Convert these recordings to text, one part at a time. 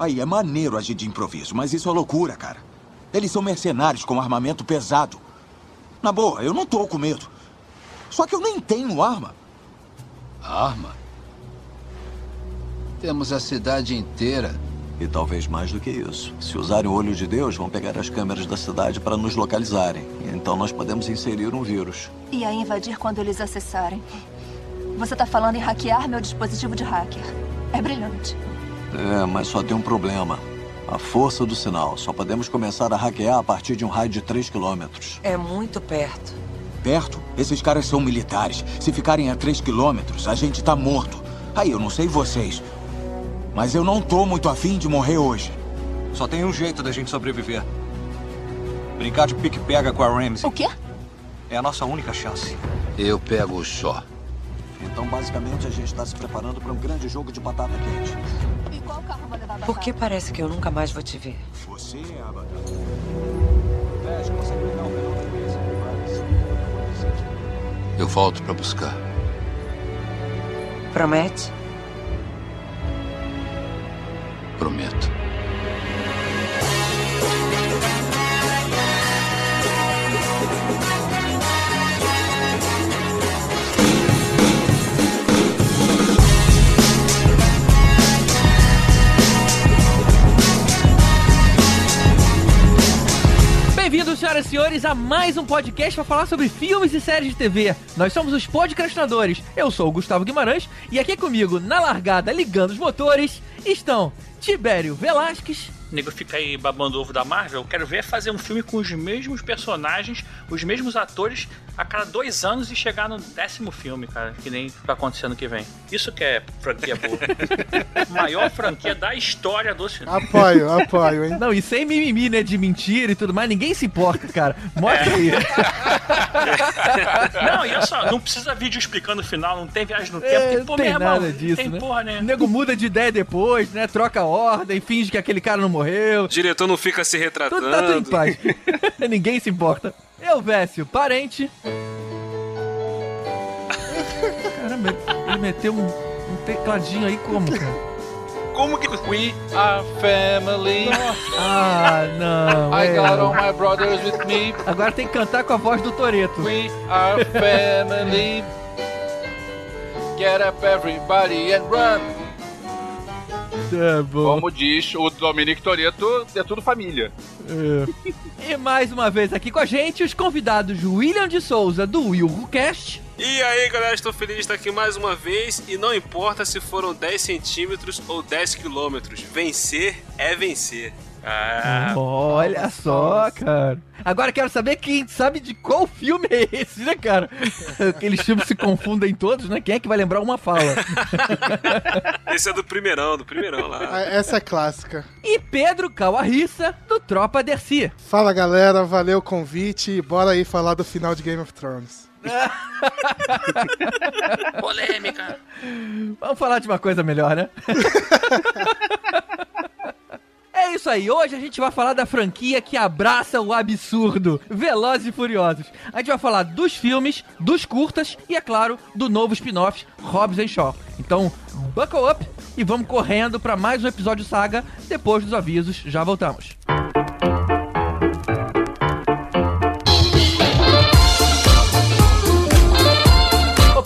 Aí, é maneiro agir de improviso, mas isso é loucura, cara. Eles são mercenários com armamento pesado. Na boa, eu não tô com medo. Só que eu nem tenho arma. Arma? Temos a cidade inteira. E talvez mais do que isso. Se usarem o olho de Deus, vão pegar as câmeras da cidade para nos localizarem. Então nós podemos inserir um vírus. E a invadir quando eles acessarem. Você tá falando em hackear meu dispositivo de hacker. É brilhante. É, mas só tem um problema. A força do sinal. Só podemos começar a hackear a partir de um raio de 3 quilômetros. É muito perto. Perto? Esses caras são militares. Se ficarem a 3 quilômetros, a gente tá morto. Aí, eu não sei vocês, mas eu não tô muito afim de morrer hoje. Só tem um jeito da gente sobreviver. Brincar de pique-pega com a Ramsey. O quê? É a nossa única chance. Eu pego o Shaw. Então, basicamente, a gente está se preparando para um grande jogo de batata quente. Qual carro vai levar Por que parece que eu nunca mais vou te ver? Você é a batata. Flash, consegue pegar o canal da cabeça? Eu volto para buscar. Promete? Prometo. Senhoras e senhores, a mais um podcast para falar sobre filmes e séries de TV. Nós somos os podcastinadores. Eu sou o Gustavo Guimarães e aqui comigo, na largada, ligando os motores, estão Tibério Velasquez. O nego fica aí babando ovo da Marvel. Eu quero ver fazer um filme com os mesmos personagens, os mesmos atores, a cada dois anos e chegar no décimo filme, cara. Que nem vai acontecer ano que vem. Isso que é franquia boa. Maior franquia da história do cinema. Apoio, apoio, hein? Não, e sem mimimi, né, de mentira e tudo mais, ninguém se importa, cara. Mostra aí. Não, e olha só, não precisa vídeo explicando o final, não tem viagem no tempo. É, tem, não pô, tem meu irmão, nada disso, tem né? porra, O né? nego muda de ideia depois, né? Troca a ordem, finge que aquele cara não morreu. O diretor não fica se retratando. Tudo tá tudo em paz. Ninguém se importa. Eu, Vécio, parente. Caramba, ele meteu um, um tecladinho aí como, cara? Como que. We are family. Ah, não. I é. got all my brothers with me. Agora tem que cantar com a voz do Toreto. We are family. Get up, everybody, and run. É bom. Como diz o Dominic Toretto, é tudo família. É. E mais uma vez aqui com a gente, os convidados William de Souza, do Will Cast. E aí, galera, estou feliz de estar aqui mais uma vez. E não importa se foram 10 centímetros ou 10 quilômetros, vencer é vencer. Ah, Olha só, cara. Agora quero saber quem sabe de qual filme é esse, né, cara? Aqueles filmes se confundem todos, né? Quem é que vai lembrar uma fala? Esse é do primeirão, do primeirão lá. Ah, Essa é clássica. E Pedro Calarissa, do Tropa Dercy. Fala galera, valeu o convite e bora aí falar do final de Game of Thrones. polêmica. Vamos falar de uma coisa melhor, né? É isso aí, hoje a gente vai falar da franquia que abraça o absurdo, Velozes e Furiosos. A gente vai falar dos filmes, dos curtas e, é claro, do novo spin-off Hobbs and Shaw. Então, buckle up e vamos correndo para mais um episódio saga. Depois dos avisos, já voltamos.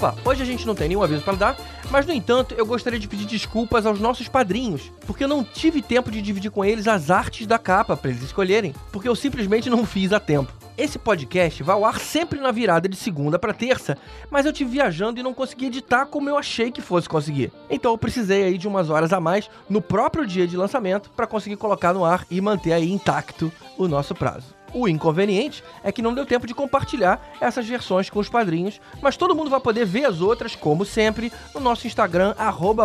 Opa, hoje a gente não tem nenhum aviso para dar, mas no entanto eu gostaria de pedir desculpas aos nossos padrinhos, porque eu não tive tempo de dividir com eles as artes da capa para eles escolherem, porque eu simplesmente não fiz a tempo. Esse podcast vai ao ar sempre na virada de segunda para terça, mas eu tive viajando e não consegui editar como eu achei que fosse conseguir. Então eu precisei aí de umas horas a mais no próprio dia de lançamento para conseguir colocar no ar e manter aí intacto o nosso prazo. O inconveniente é que não deu tempo de compartilhar essas versões com os padrinhos, mas todo mundo vai poder ver as outras, como sempre, no nosso Instagram,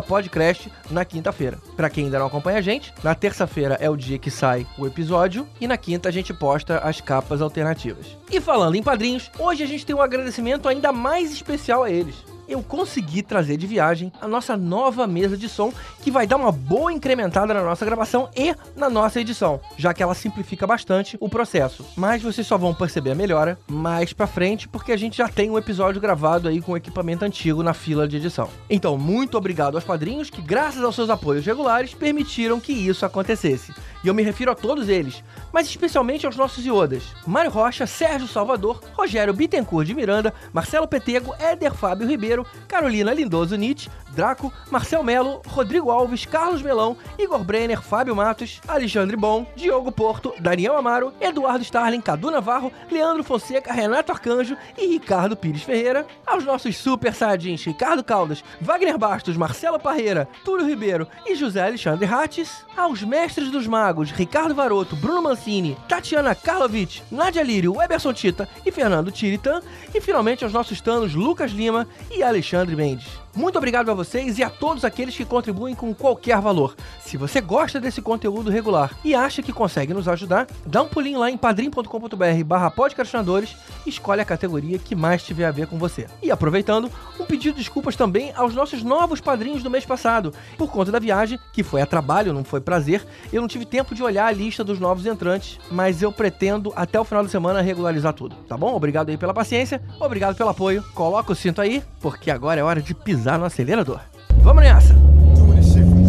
podcast, na quinta-feira. Pra quem ainda não acompanha a gente, na terça-feira é o dia que sai o episódio e na quinta a gente posta as capas alternativas. E falando em padrinhos, hoje a gente tem um agradecimento ainda mais especial a eles. Eu consegui trazer de viagem a nossa nova mesa de som, que vai dar uma boa incrementada na nossa gravação e na nossa edição, já que ela simplifica bastante o processo. Mas vocês só vão perceber a melhora mais pra frente, porque a gente já tem um episódio gravado aí com equipamento antigo na fila de edição. Então, muito obrigado aos padrinhos que, graças aos seus apoios regulares, permitiram que isso acontecesse. E eu me refiro a todos eles, mas especialmente aos nossos iodas: Mário Rocha, Sérgio Salvador, Rogério Bittencourt de Miranda, Marcelo Petego, Éder Fábio Ribeiro, Carolina Lindoso Nietzsche, Draco, Marcel Melo, Rodrigo Alves, Carlos Melão, Igor Brenner, Fábio Matos, Alexandre Bom, Diogo Porto, Daniel Amaro, Eduardo Starling, Cadu Navarro, Leandro Fonseca, Renato Arcanjo e Ricardo Pires Ferreira, aos nossos super saiyajins Ricardo Caldas, Wagner Bastos, Marcelo Parreira, Túlio Ribeiro e José Alexandre Rates, aos mestres dos magos Ricardo Varoto, Bruno Mancini, Tatiana Karlovic, Nadia Lírio, Eberson Tita e Fernando Tiritan, e finalmente aos nossos tanos Lucas Lima e Alexandre Mendes. Muito obrigado a vocês e a todos aqueles que contribuem com qualquer valor. Se você gosta desse conteúdo regular e acha que consegue nos ajudar, dá um pulinho lá em padrim.com.br barra podcastinadores e escolhe a categoria que mais tiver a ver com você. E aproveitando, um pedido de desculpas também aos nossos novos padrinhos do mês passado. Por conta da viagem, que foi a trabalho, não foi prazer, eu não tive tempo de olhar a lista dos novos entrantes, mas eu pretendo até o final da semana regularizar tudo, tá bom? Obrigado aí pela paciência, obrigado pelo apoio, coloca o cinto aí, porque agora é hora de pisar no acelerador. Vamos nessa!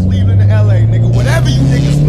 Cleveland to LA, nigga. Whatever you niggas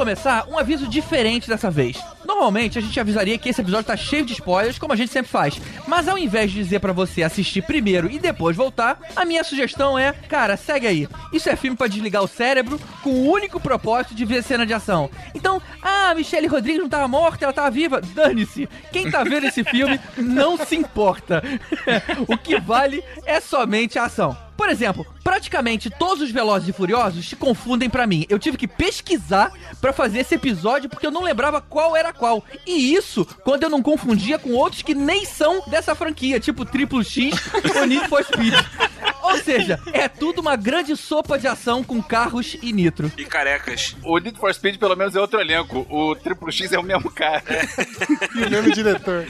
começar, um aviso diferente dessa vez. Normalmente a gente avisaria que esse episódio tá cheio de spoilers, como a gente sempre faz. Mas ao invés de dizer pra você assistir primeiro e depois voltar, a minha sugestão é, cara, segue aí. Isso é filme pra desligar o cérebro com o único propósito de ver cena de ação. Então, ah, Michelle Rodrigues não tava morta, ela tava viva. Dane-se. Quem tá vendo esse filme não se importa. o que vale é somente a ação. Por exemplo, praticamente todos os Velozes e Furiosos se confundem pra mim. Eu tive que pesquisar pra fazer esse episódio porque eu não lembrava qual era qual. E isso quando eu não confundia com outros que nem são dessa franquia, tipo Triplo X ou Need for Speed. Ou seja, é tudo uma grande sopa de ação com carros e nitro. E carecas. O Need for Speed, pelo menos, é outro elenco. O Triple X é o mesmo cara. E o mesmo diretor.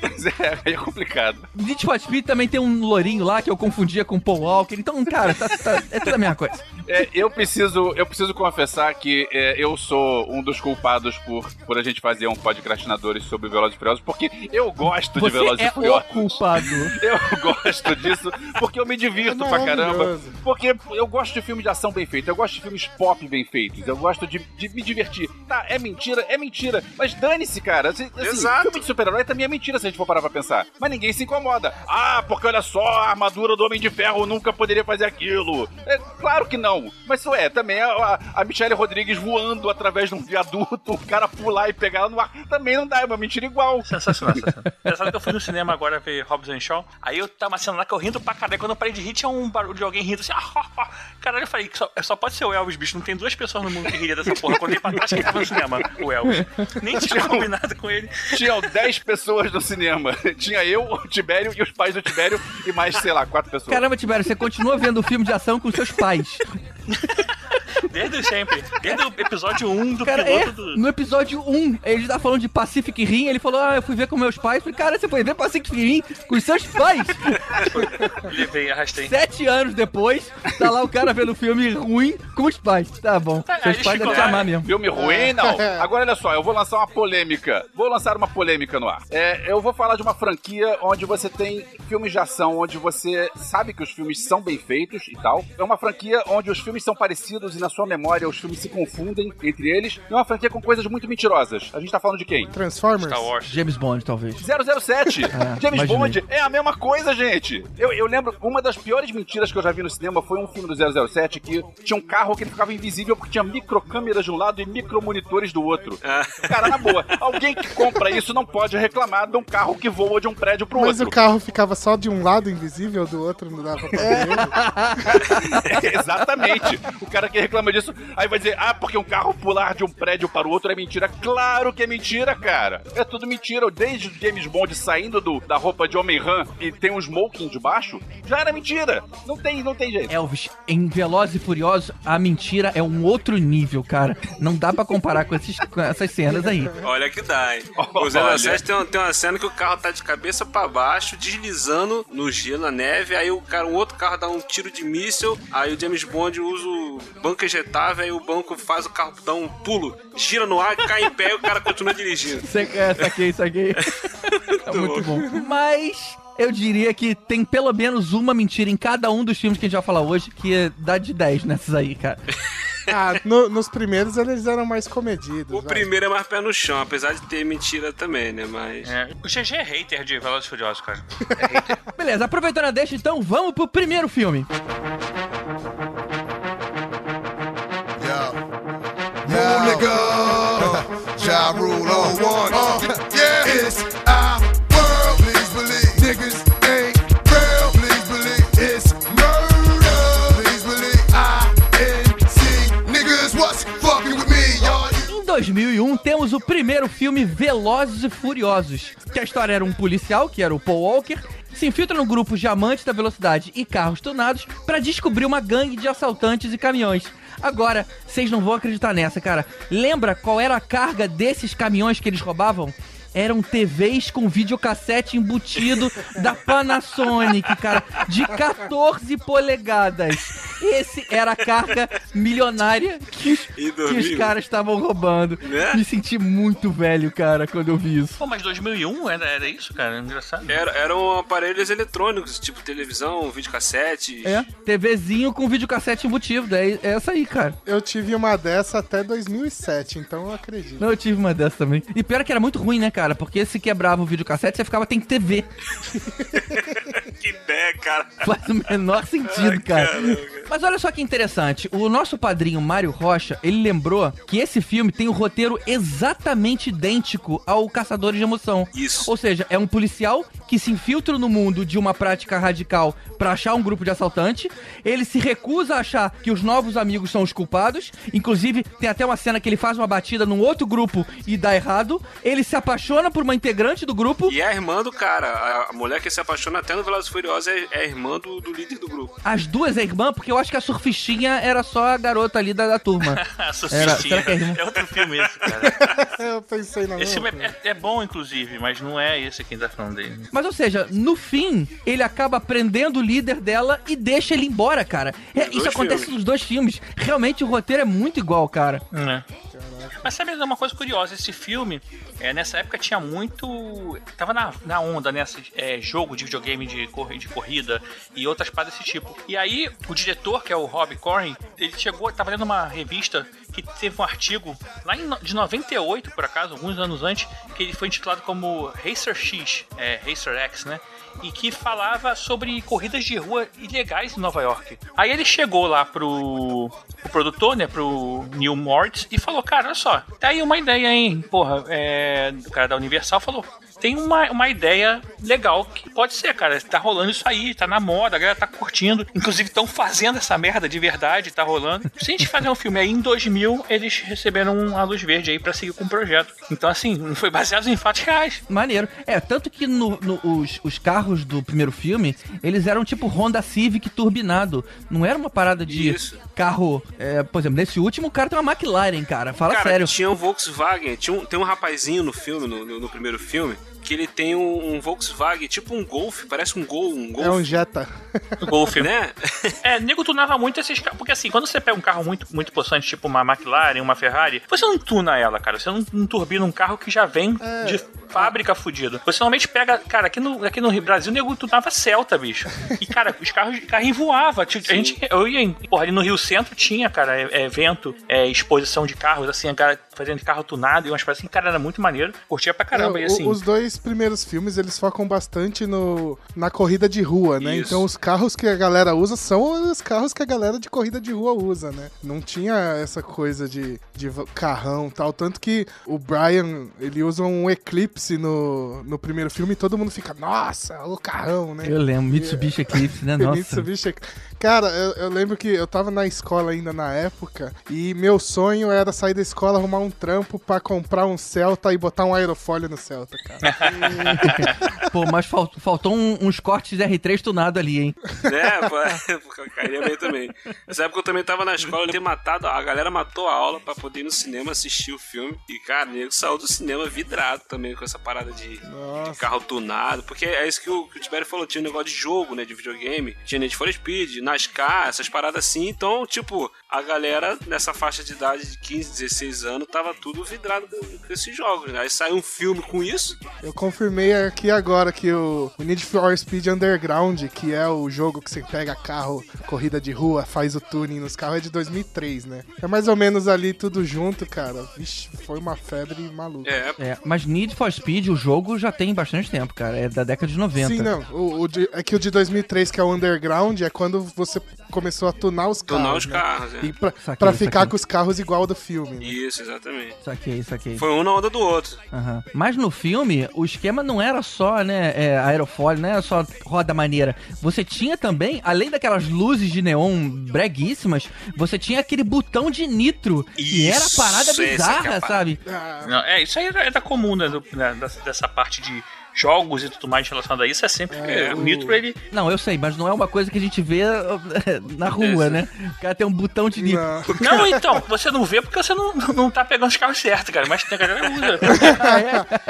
Mas é, aí é complicado. Need for Speed também tem um lourinho lá que eu confundia com Paul Walker. Então, cara, tá- tá- é tudo a mesma coisa. É, eu preciso, eu preciso confessar que é, eu sou um dos culpados por, por a gente fazer um podcastinadores sobre Velozes e Furiosos, porque eu gosto de Você Velozes é e Furiosos. o culpado. Eu gosto disso porque eu me divirto É pra caramba. Porque eu gosto de filmes de ação bem feitos, eu gosto de filmes pop bem feitos, eu gosto de, de me divertir. Tá, é mentira, é mentira, mas dane-se, cara. Assim, assim, Exato. filme de super-herói também é mentira se a gente for parar pra pensar. Mas ninguém se incomoda. Ah, porque olha só, a armadura do Homem de Ferro nunca poderia fazer aquilo. É claro que não. Mas isso é, também a, a, Michelle Rodrigues voando através de um viaduto, o cara pular e pegar ela no ar, também não dá, é uma mentira igual. Sensacional, sensacional. Engraçado que eu fui no cinema agora ver Hobbs and Shaw, aí eu tava uma cena lá que eu rindo pra caralho. Quando eu parei de rir, tinha um barulho de alguém rindo assim. Ah, caralho, eu falei, só, só pode ser o Elvis, bicho. Não tem duas pessoas no mundo que riria dessa porra. Eu contei pra trás que tava no cinema, o Elvis. Nem tinha combinado com ele. Tinham 10 pessoas no cinema. Tinha eu, o Tibério e os pais do Tibério e mais, sei lá, quatro pessoas. Caramba, Tibério, você continua vendo o filme de ação com seus pais. Desde sempre. Desde o episódio 1 do Cara, é, piloto do. no episódio 1, ele tá falando de Pacific Rim, ele falou, ah, eu fui ver com meus pais. Falei, cara, você foi ver Pacific Rim com os seus pais? Levei, arrastei. Sete anos depois, tá lá o cara vendo filme ruim com os pais. Tá bom, Tá, seus pais devem te amar mesmo. Filme ruim, não. Agora olha só, eu vou lançar uma polêmica. Vou lançar uma polêmica no ar. É, eu vou falar de uma franquia onde você tem filmes de ação, onde você sabe que os filmes são bem feitos e tal. É uma franquia onde os filmes são parecidos e na sua memória os filmes se confundem entre eles. É uma franquia com coisas muito mentirosas. A gente tá falando de quem? Transformers? Star Wars. James Bond, talvez. 007! É, James imaginei. Bond é a mesma coisa, gente! Eu, eu lembro, uma das piores mentiras que eu já vi no cinema foi um filme do 007 que tinha um carro que ele ficava invisível porque tinha microcâmeras de um lado e micromonitores do outro. Cara, na boa, alguém que compra isso não pode reclamar de um carro que voa de um prédio pro Mas outro. o carro ficava só de um lado invisível, do outro não dava pra ver. Exatamente. O cara que reclama disso, aí vai dizer, ah, porque um carro pular de um prédio para o outro é mentira. Claro que é mentira, cara. É tudo mentira. Desde o James Bond saindo do- da roupa de Homem-Ran e tem um smoking debaixo, já era mentira. Não tem, não tem jeito. Elvis, em Velozes e Furiosos, a mentira é um outro nível, cara. Não dá pra comparar com, esses- com essas cenas aí. Olha que dá, hein? O Olha. 07 tem, uma- tem uma cena que o carro tá de cabeça pra baixo, deslizando no gelo, na neve, aí o cara, um outro carro dá um tiro de míssil, aí o James Bond usa o banco ejetável, aí o banco faz o carro dar um pulo, gira no ar, cai em pé e o cara continua dirigindo. É, saquei, saquei. É muito bom. Mas eu diria que tem pelo menos uma mentira em cada um dos filmes que a gente vai falar hoje, que dá de 10 nessas aí, cara. Ah, no- nos primeiros eles eram mais comedidos. O vai. primeiro é mais pé no chão, apesar de ter mentira também, né? Mas. É, o GG é hater de Velozes Furiosos, cara. Beleza, aproveitando a deixa, então vamos pro primeiro filme. Move, Ja rule on one. Uh, yeah, it's our world. Please believe niggas ain't real. Please believe it's murder. Please believe I-N-C. Niggas, what's fucking with me, y'all? Em 2001, temos o primeiro filme Velozes e Furiosos, que a história era um policial, que era o Paul Walker, se infiltra no grupo de amantes da velocidade e carros tunados para descobrir uma gangue de assaltantes e caminhões. Agora, vocês não vão acreditar nessa, cara. Lembra qual era a carga desses caminhões que eles roubavam? Eram TVs com videocassete embutido da Panasonic, cara, de 14 polegadas. Esse era a carga milionária que os, que os caras estavam roubando. Né? Me senti muito velho, cara, quando eu vi isso. Pô, mas 2001 era, era isso, cara? Engraçado. Era, eram aparelhos eletrônicos, tipo televisão, videocassete. É, TVzinho com videocassete embutido. É, é essa aí, cara. Eu tive uma dessa até 2007, então eu acredito. Não, eu tive uma dessa também. E pior é que era muito ruim, né, cara? Porque se quebrava o videocassete, você ficava, tem TV. Que ideia, cara. Faz o menor sentido, cara. Mas olha só que interessante. O nosso padrinho Mário Rocha, ele lembrou que esse filme tem o roteiro exatamente idêntico ao Caçadores de Emoção. Isso. Ou seja, é um policial que se infiltra no mundo de uma prática radical pra achar um grupo de assaltante. Ele se recusa a achar que os novos amigos são os culpados. Inclusive, tem até uma cena que ele faz uma batida num outro grupo e dá errado. Ele se apaixona por uma integrante do grupo. E é a irmã do cara. A, a mulher que se apaixona até no Velozes Furiosos é, é a irmã do, do líder do grupo. As duas é irmã, porque eu acho que a surfistinha era só a garota ali da, da turma. A Era, Sofistinha. será que é? É outro filme esse, cara. eu pensei na Esse filme é, é- bom, inclusive, mas não é esse quem tá falando dele. Mas, ou seja, no fim, ele acaba prendendo o líder dela e deixa ele embora, cara. É, isso acontece filmes. nos dois filmes. Realmente o roteiro é muito igual, cara. É. Mas sabe uma coisa curiosa? Esse filme, é, nessa época tinha muito. Tava na, na onda, nessa é, jogo de videogame de, corri- de corrida e outras paradas desse tipo. E aí, o diretor, que é o Rob Corrin, ele chegou, tava lendo uma revista que teve um artigo lá em, de 98, por acaso, alguns anos antes, que ele foi intitulado como Racer X, é, Racer X, né? E que falava sobre corridas de rua ilegais em Nova York. Aí ele chegou lá pro, pro produtor, né, pro Neil Mortz, e falou: Cara, olha só, tá aí uma ideia, hein? Porra, é, o cara da Universal falou: Tem uma, uma ideia legal que pode ser, cara. Tá rolando isso aí, tá na moda, a galera tá curtindo. Inclusive, estão fazendo essa merda de verdade, tá rolando. Se a gente fazer um filme aí em 2000, eles receberam a luz verde aí pra seguir com o projeto. Então, assim, não foi baseado em fatos reais. Maneiro. É, tanto que no, no- os, os carros do primeiro filme, eles eram tipo Honda Civic turbinado. Não era uma parada de Isso. carro. é, por exemplo, nesse último, o cara tem uma McLaren, cara. Fala cara, sério. tinha um Volkswagen. Tinha um, tem um rapazinho no filme, no, no- no primeiro filme, que ele tem um, um Volkswagen, tipo um Golf, parece um Gol, um Golf. É um Jetta. Golf, né? É, nego tunava muito esses carros. Porque assim, quando você pega um carro muito, muito possante, tipo uma McLaren, uma Ferrari, você não tuna ela, cara. Você não, não turbina um carro que já vem de fábrica fudido. Você normalmente pega, cara, aqui no, aqui no Rio- Brasil, o nego tunava Celta, bicho. E, cara, os carros, carrinho voava. Tipo, A gente, eu ia, em, porra, ali no Rio Centro tinha, cara, é- é evento, é, exposição de carros, assim, a cara fazendo carro tunado e umas coisas assim, cara, era muito maneiro. Curtia pra caramba. É, e assim, Os dois primeiros filmes, eles focam bastante no, na corrida de rua, né? Isso. Então os carros que a galera usa são os carros que a galera de corrida de rua usa, né? Não tinha essa coisa de, de carrão e tal. Tanto que o Brian, ele usa um Eclipse no, no primeiro filme todo mundo fica, nossa, o carrão, né? Eu lembro, Mitsubishi Eclipse, né? Nossa. Mitsubishi Ec- Cara, eu, eu lembro que eu tava na escola ainda na época e meu sonho era sair da escola, arrumar um trampo pra comprar um Celta e botar um aerofólio no Celta, cara. Pô, mas fal- faltou um- uns cortes R3 tunado ali, hein? né? pô, eu cairia bem também. Nessa época eu também tava na escola, eu ter matado, a galera matou a aula pra poder ir no cinema assistir o filme. E, cara, o nego saiu do cinema vidrado também com essa parada de, de carro tunado. Porque é isso que o, que o Tibério falou, tinha um negócio de jogo, né? De videogame. Tinha Need for Speed, NASCAR, essas paradas assim. Então, tipo, a galera nessa faixa de idade de 15, 16 anos tava tudo vidrado com, com esses jogos, né? Aí sai um filme com isso. Eu confirmei aqui agora que o, Need for Speed Underground, que é o jogo que você pega carro, corrida de rua, faz o tuning nos carros, é de 2003, né? É mais ou menos ali tudo junto, cara. Vixe, foi uma febre maluca. É, mas Need for Speed, o jogo já tem bastante tempo, cara. É da década de 90. Sim, não. O, o de- é que o de 2003, que é o Underground, é quando você começou a tunar os carros. Tunar os né? carros, é. E pra, Saquei, pra ficar saquei. com os carros igual ao do filme. né? Isso, exatamente. Saquei, saquei. Foi um na onda do outro. Aham. Mas no filme, o esquema não era só, né, é, aerofólio, não era só roda maneira. Você tinha também, além daquelas luzes de neon breguíssimas, você tinha aquele botão de nitro, que era Isso, parada é é bizarra, parada. sabe? Não, é, isso aí é da comum, né, do- né, dessa parte de jogos e tudo mais relacionado a isso, é sempre que o Nitro, ele... Não, eu sei, mas não é uma coisa que a gente vê na rua, né? O cara tem um botão de nitro. Não, então, você não vê porque você não, não tá pegando os carros certos, cara, mas tem a galera que usa.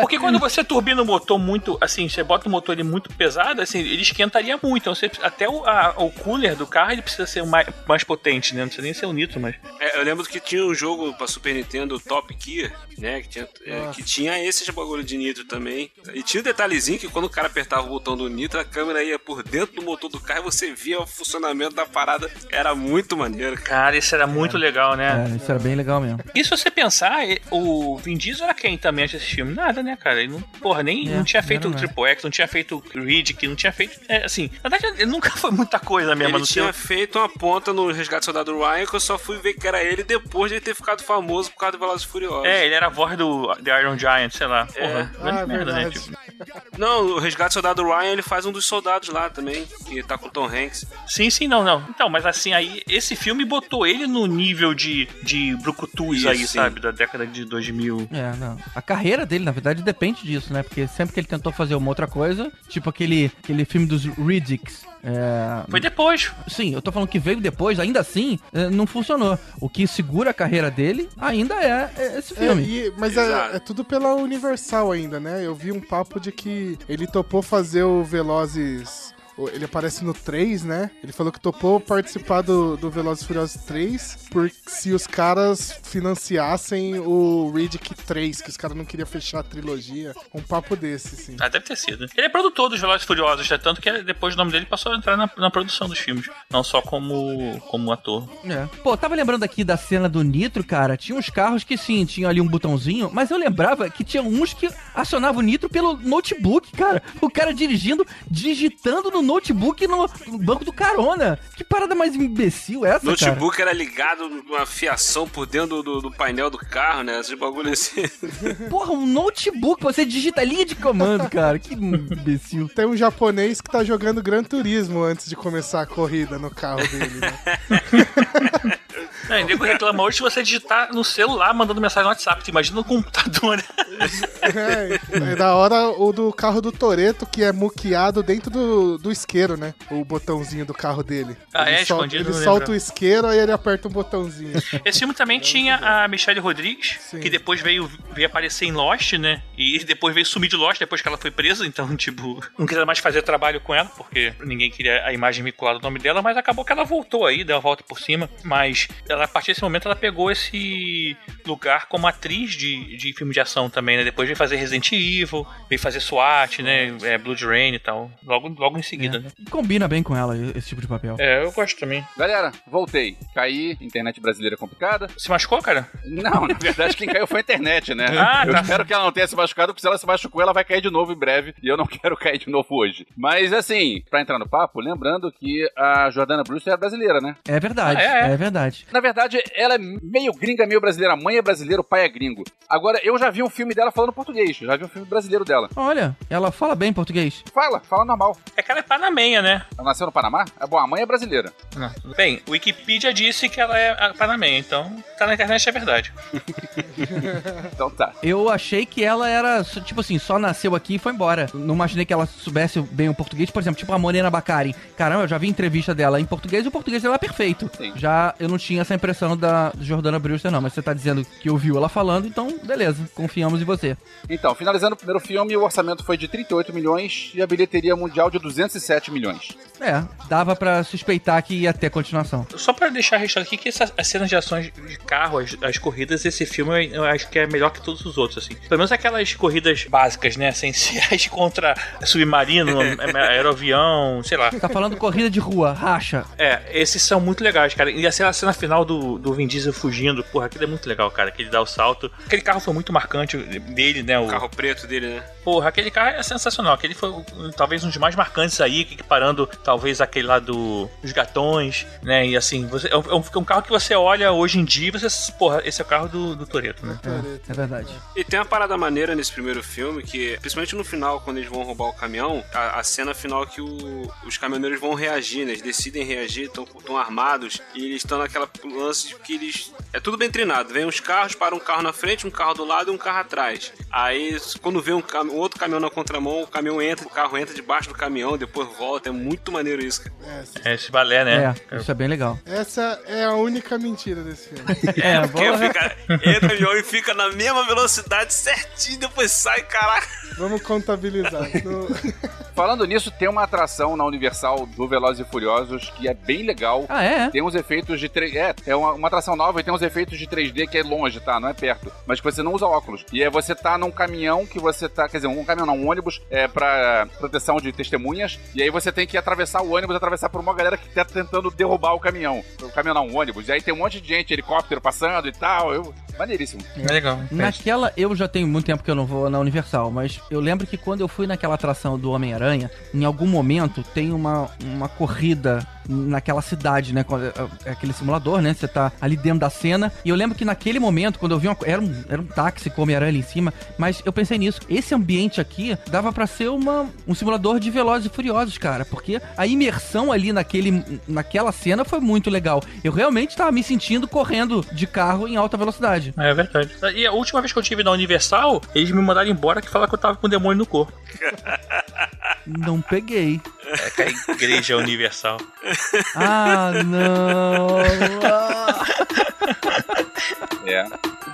Porque quando você turbina o motor muito, assim, você bota o motor ele muito pesado, assim, ele esquentaria muito, então você, até o, a- o cooler do carro, ele precisa ser mais, mais potente, né, não precisa nem ser o Nitro, mas... É, eu lembro que tinha um jogo pra Super Nintendo, Top Gear, né? Que tinha, é, que tinha esses bagulho de nitro também. E tinha um detalhezinho que quando o cara apertava o botão do nitro, a câmera ia por dentro do motor do carro e você via o funcionamento da parada. Era muito maneiro. Cara, isso era muito legal, né? É, isso era bem legal mesmo. E se você pensar, o Vin Diesel era quem também antes desse filme? Nada, né, cara? Ele não, porra, nem É, não tinha feito o Triple X, não tinha feito o Riddick, não tinha feito. é, assim, na verdade, ele nunca foi muita coisa mesmo. Ele tinha seu- feito uma ponta no Resgate do Soldado Ryan que eu só fui ver que era ele depois de ele ter ficado famoso por causa do Velozes Furiosos. É, ele era a voz do The Iron Giant, sei lá. Porra, É. grande Ah, merda, né? verdade. Tipo. Não, o Resgate do Soldado Ryan ele faz um dos soldados lá também, que tá com o Tom Hanks. Sim, sim, não, não. Então, mas assim, aí, esse filme botou ele no nível de, de Brucutus Isso, aí, sim. sabe? Da década de 2000. É, não. A carreira dele, na verdade, depende disso, né? Porque sempre que ele tentou fazer uma outra coisa, tipo aquele, aquele filme dos Riddicks. É... Foi depois. Sim, eu tô falando que veio depois, ainda assim, é, não funcionou. O que segura a carreira dele ainda é é esse É, filme. e- mas é, é tudo pela Universal ainda, né? Eu vi um papo de que ele topou fazer o Velozes. Ele aparece no 3, né? Ele falou que topou participar do, do Velozes e Furiosos 3 por se os caras financiassem o Riddick 3, que os caras não queriam fechar a trilogia. Um papo desse, sim. Ah, deve ter sido. Ele é produtor dos Velozes e Furiosos, né? tanto que depois o nome dele passou a entrar na, na produção dos filmes, não só como, como ator. É. Pô, tava lembrando aqui da cena do Nitro, cara. Tinha uns carros que sim, tinham ali um botãozinho, mas eu lembrava que tinha uns que acionavam o Nitro pelo notebook, cara. O cara dirigindo, digitando no notebook no banco do carona. Que parada mais imbecil essa, cara? Notebook era ligado numa fiação por dentro do, do painel do carro, né? Esses bagulho assim. Porra, um notebook, você digita linha de comando, cara. Que imbecil. Tem um japonês que tá jogando Gran Turismo antes de começar a corrida no carro dele, né? Não, e nego reclama hoje se você digitar no celular mandando mensagem no WhatsApp. Tu imagina no computador, né? É, é da hora o do carro do Toreto, que é muqueado dentro do, do isqueiro, né? O botãozinho do carro dele. Ah, ele é? sol- Escondido, Ele não solta lembro. o isqueiro, aí ele aperta um botãozinho. Esse filme também tinha a Michelle Rodrigues, que depois veio, veio aparecer em Lost, né? E depois veio sumir de Lost depois que ela foi presa. Então, tipo, não queria mais fazer trabalho com ela, porque ninguém queria a imagem vinculada ao nome dela. Mas acabou que ela voltou aí, deu a volta por cima. Mas ela, a partir desse momento ela pegou esse lugar como atriz de, de filme de ação também, né? Depois veio fazer Resident Evil, veio fazer SWAT, né? É, Blood Rain e tal. Logo, logo em seguida, né? Combina bem com ela esse tipo de papel. É, eu gosto também. Galera, voltei. Caí, internet brasileira complicada. Se machucou, cara? Não, na verdade quem caiu foi a internet, né? Ah, eu tá. espero que ela não tenha se machucado, porque se ela se machucou, ela vai cair de novo em breve. E eu não quero cair de novo hoje. Mas assim, pra entrar no papo, lembrando que a Jordana Brewster é brasileira, né? É verdade, Ah, é? é verdade. Na verdade, ela é meio gringa, meio brasileira. A mãe é brasileira, o pai é gringo. Agora, eu já vi um filme dela falando português. Já vi um filme brasileiro dela. Olha, ela fala bem português. Fala, fala normal. É que ela é panamenha, né? Ela nasceu no Panamá? É bom, a mãe é brasileira. Tudo bem. O Wikipedia disse que ela é a panamenha, então tá na internet, é verdade. então tá. Eu achei que ela era, tipo assim, só nasceu aqui e foi embora. Não imaginei que ela soubesse bem o português. Por exemplo, tipo a Morena Bacari. Caramba, eu já vi entrevista dela em português e o português dela é perfeito. Já eu não tinha essa impressão da Jordana Brewster, não. Mas você tá dizendo que ouviu ela falando, então beleza, confiamos em você. Então, finalizando o primeiro filme, o orçamento foi de 38 milhões e a bilheteria mundial de 207 milhões. É, dava pra suspeitar que ia ter continuação. Só pra deixar registrado aqui que essas, as cenas de ações de carro, as, as corridas, esse filme eu acho que é melhor que todos os outros, assim. Pelo menos aquelas corridas básicas, né? Essenciais contra submarino, aeroavião, sei lá. Tá falando corrida de rua, racha. É, esses são muito legais, cara. E a cena, a cena final do, do Vin Diesel fugindo, porra, aquilo é muito legal, cara. Que ele dá o salto. Aquele carro foi muito marcante dele, né? O carro preto dele, né? Porra, aquele carro é sensacional. Aquele foi talvez um dos mais marcantes aí, equiparando talvez aquele lá do, dos gatões, né? E assim, você, é, um, é um- carro que você olha hoje em dia e você. Porra, esse é o carro do, do Toreto, né? É, é verdade. E tem uma parada maneira nesse primeiro filme que, principalmente no final, quando eles vão roubar o caminhão, a, a cena final que o- os caminhoneiros vão reagir, né? Eles decidem reagir, estão armados e eles estão naquela lance de que eles. É tudo bem treinado. Vem os carros, para um carro na frente, um carro do lado e um carro atrás. Aí, quando vê um, cam- um outro caminhão na contramão, o caminhão entra, o carro entra debaixo do caminhão, depois volta. É muito maneiro isso, cara. É esse balé, né? É, isso é bem legal. Essa é a única mentira desse filme. É, Porque fica, entra o avião e fica na mesma velocidade certinho, depois sai, caraca. Vamos contabilizar. No- Falando nisso, tem uma atração na Universal do Velozes e Furiosos que é bem legal. Ah, é? Tem uns efeitos de 3 É, é uma, uma atração nova e tem uns efeitos de 3D que é longe, tá? Não é perto. Mas que você não usa óculos. E é você tá num caminhão que você tá. Quer dizer, um caminhão não, um ônibus é pra proteção de testemunhas. E aí você tem que atravessar o ônibus, atravessar por uma galera que tá tentando derrubar o caminhão. O caminhão não, o ônibus. E aí tem um monte de gente, helicóptero passando e tal. Eu... Maneiríssimo. É legal. Naquela, eu já tenho muito tempo que eu não vou na Universal, mas eu lembro que quando eu fui naquela atração do Homem-Aranha, em algum momento tem uma, uma corrida naquela cidade, né? É aquele simulador, né? Você tá ali dentro da cena. E eu lembro que naquele momento, quando eu vi uma. Era um, era um táxi com o Homem-Aranha ali em cima, mas eu pensei nisso. Esse ambiente aqui dava pra ser uma, um simulador de Velozes e Furiosos, cara, porque a imersão ali naquele, naquela cena foi muito legal. Eu realmente tava me sentindo correndo de carro em alta velocidade. É verdade. E a última vez que eu tive na Universal, eles me mandaram embora que falaram que eu tava com o demônio no corpo. Não peguei. É que a igreja universal. Ah, não. Ah. É.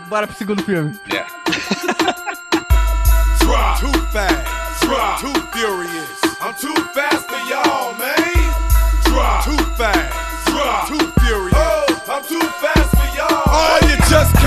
Bora pro segundo filme. Yeah. Drop. Too fast. Drop. Too furious. I'm too fast for y'all, man. Drop. Too fast. Drop. Too furious. Oh, I'm too fast for y'all. Oh, you just came home.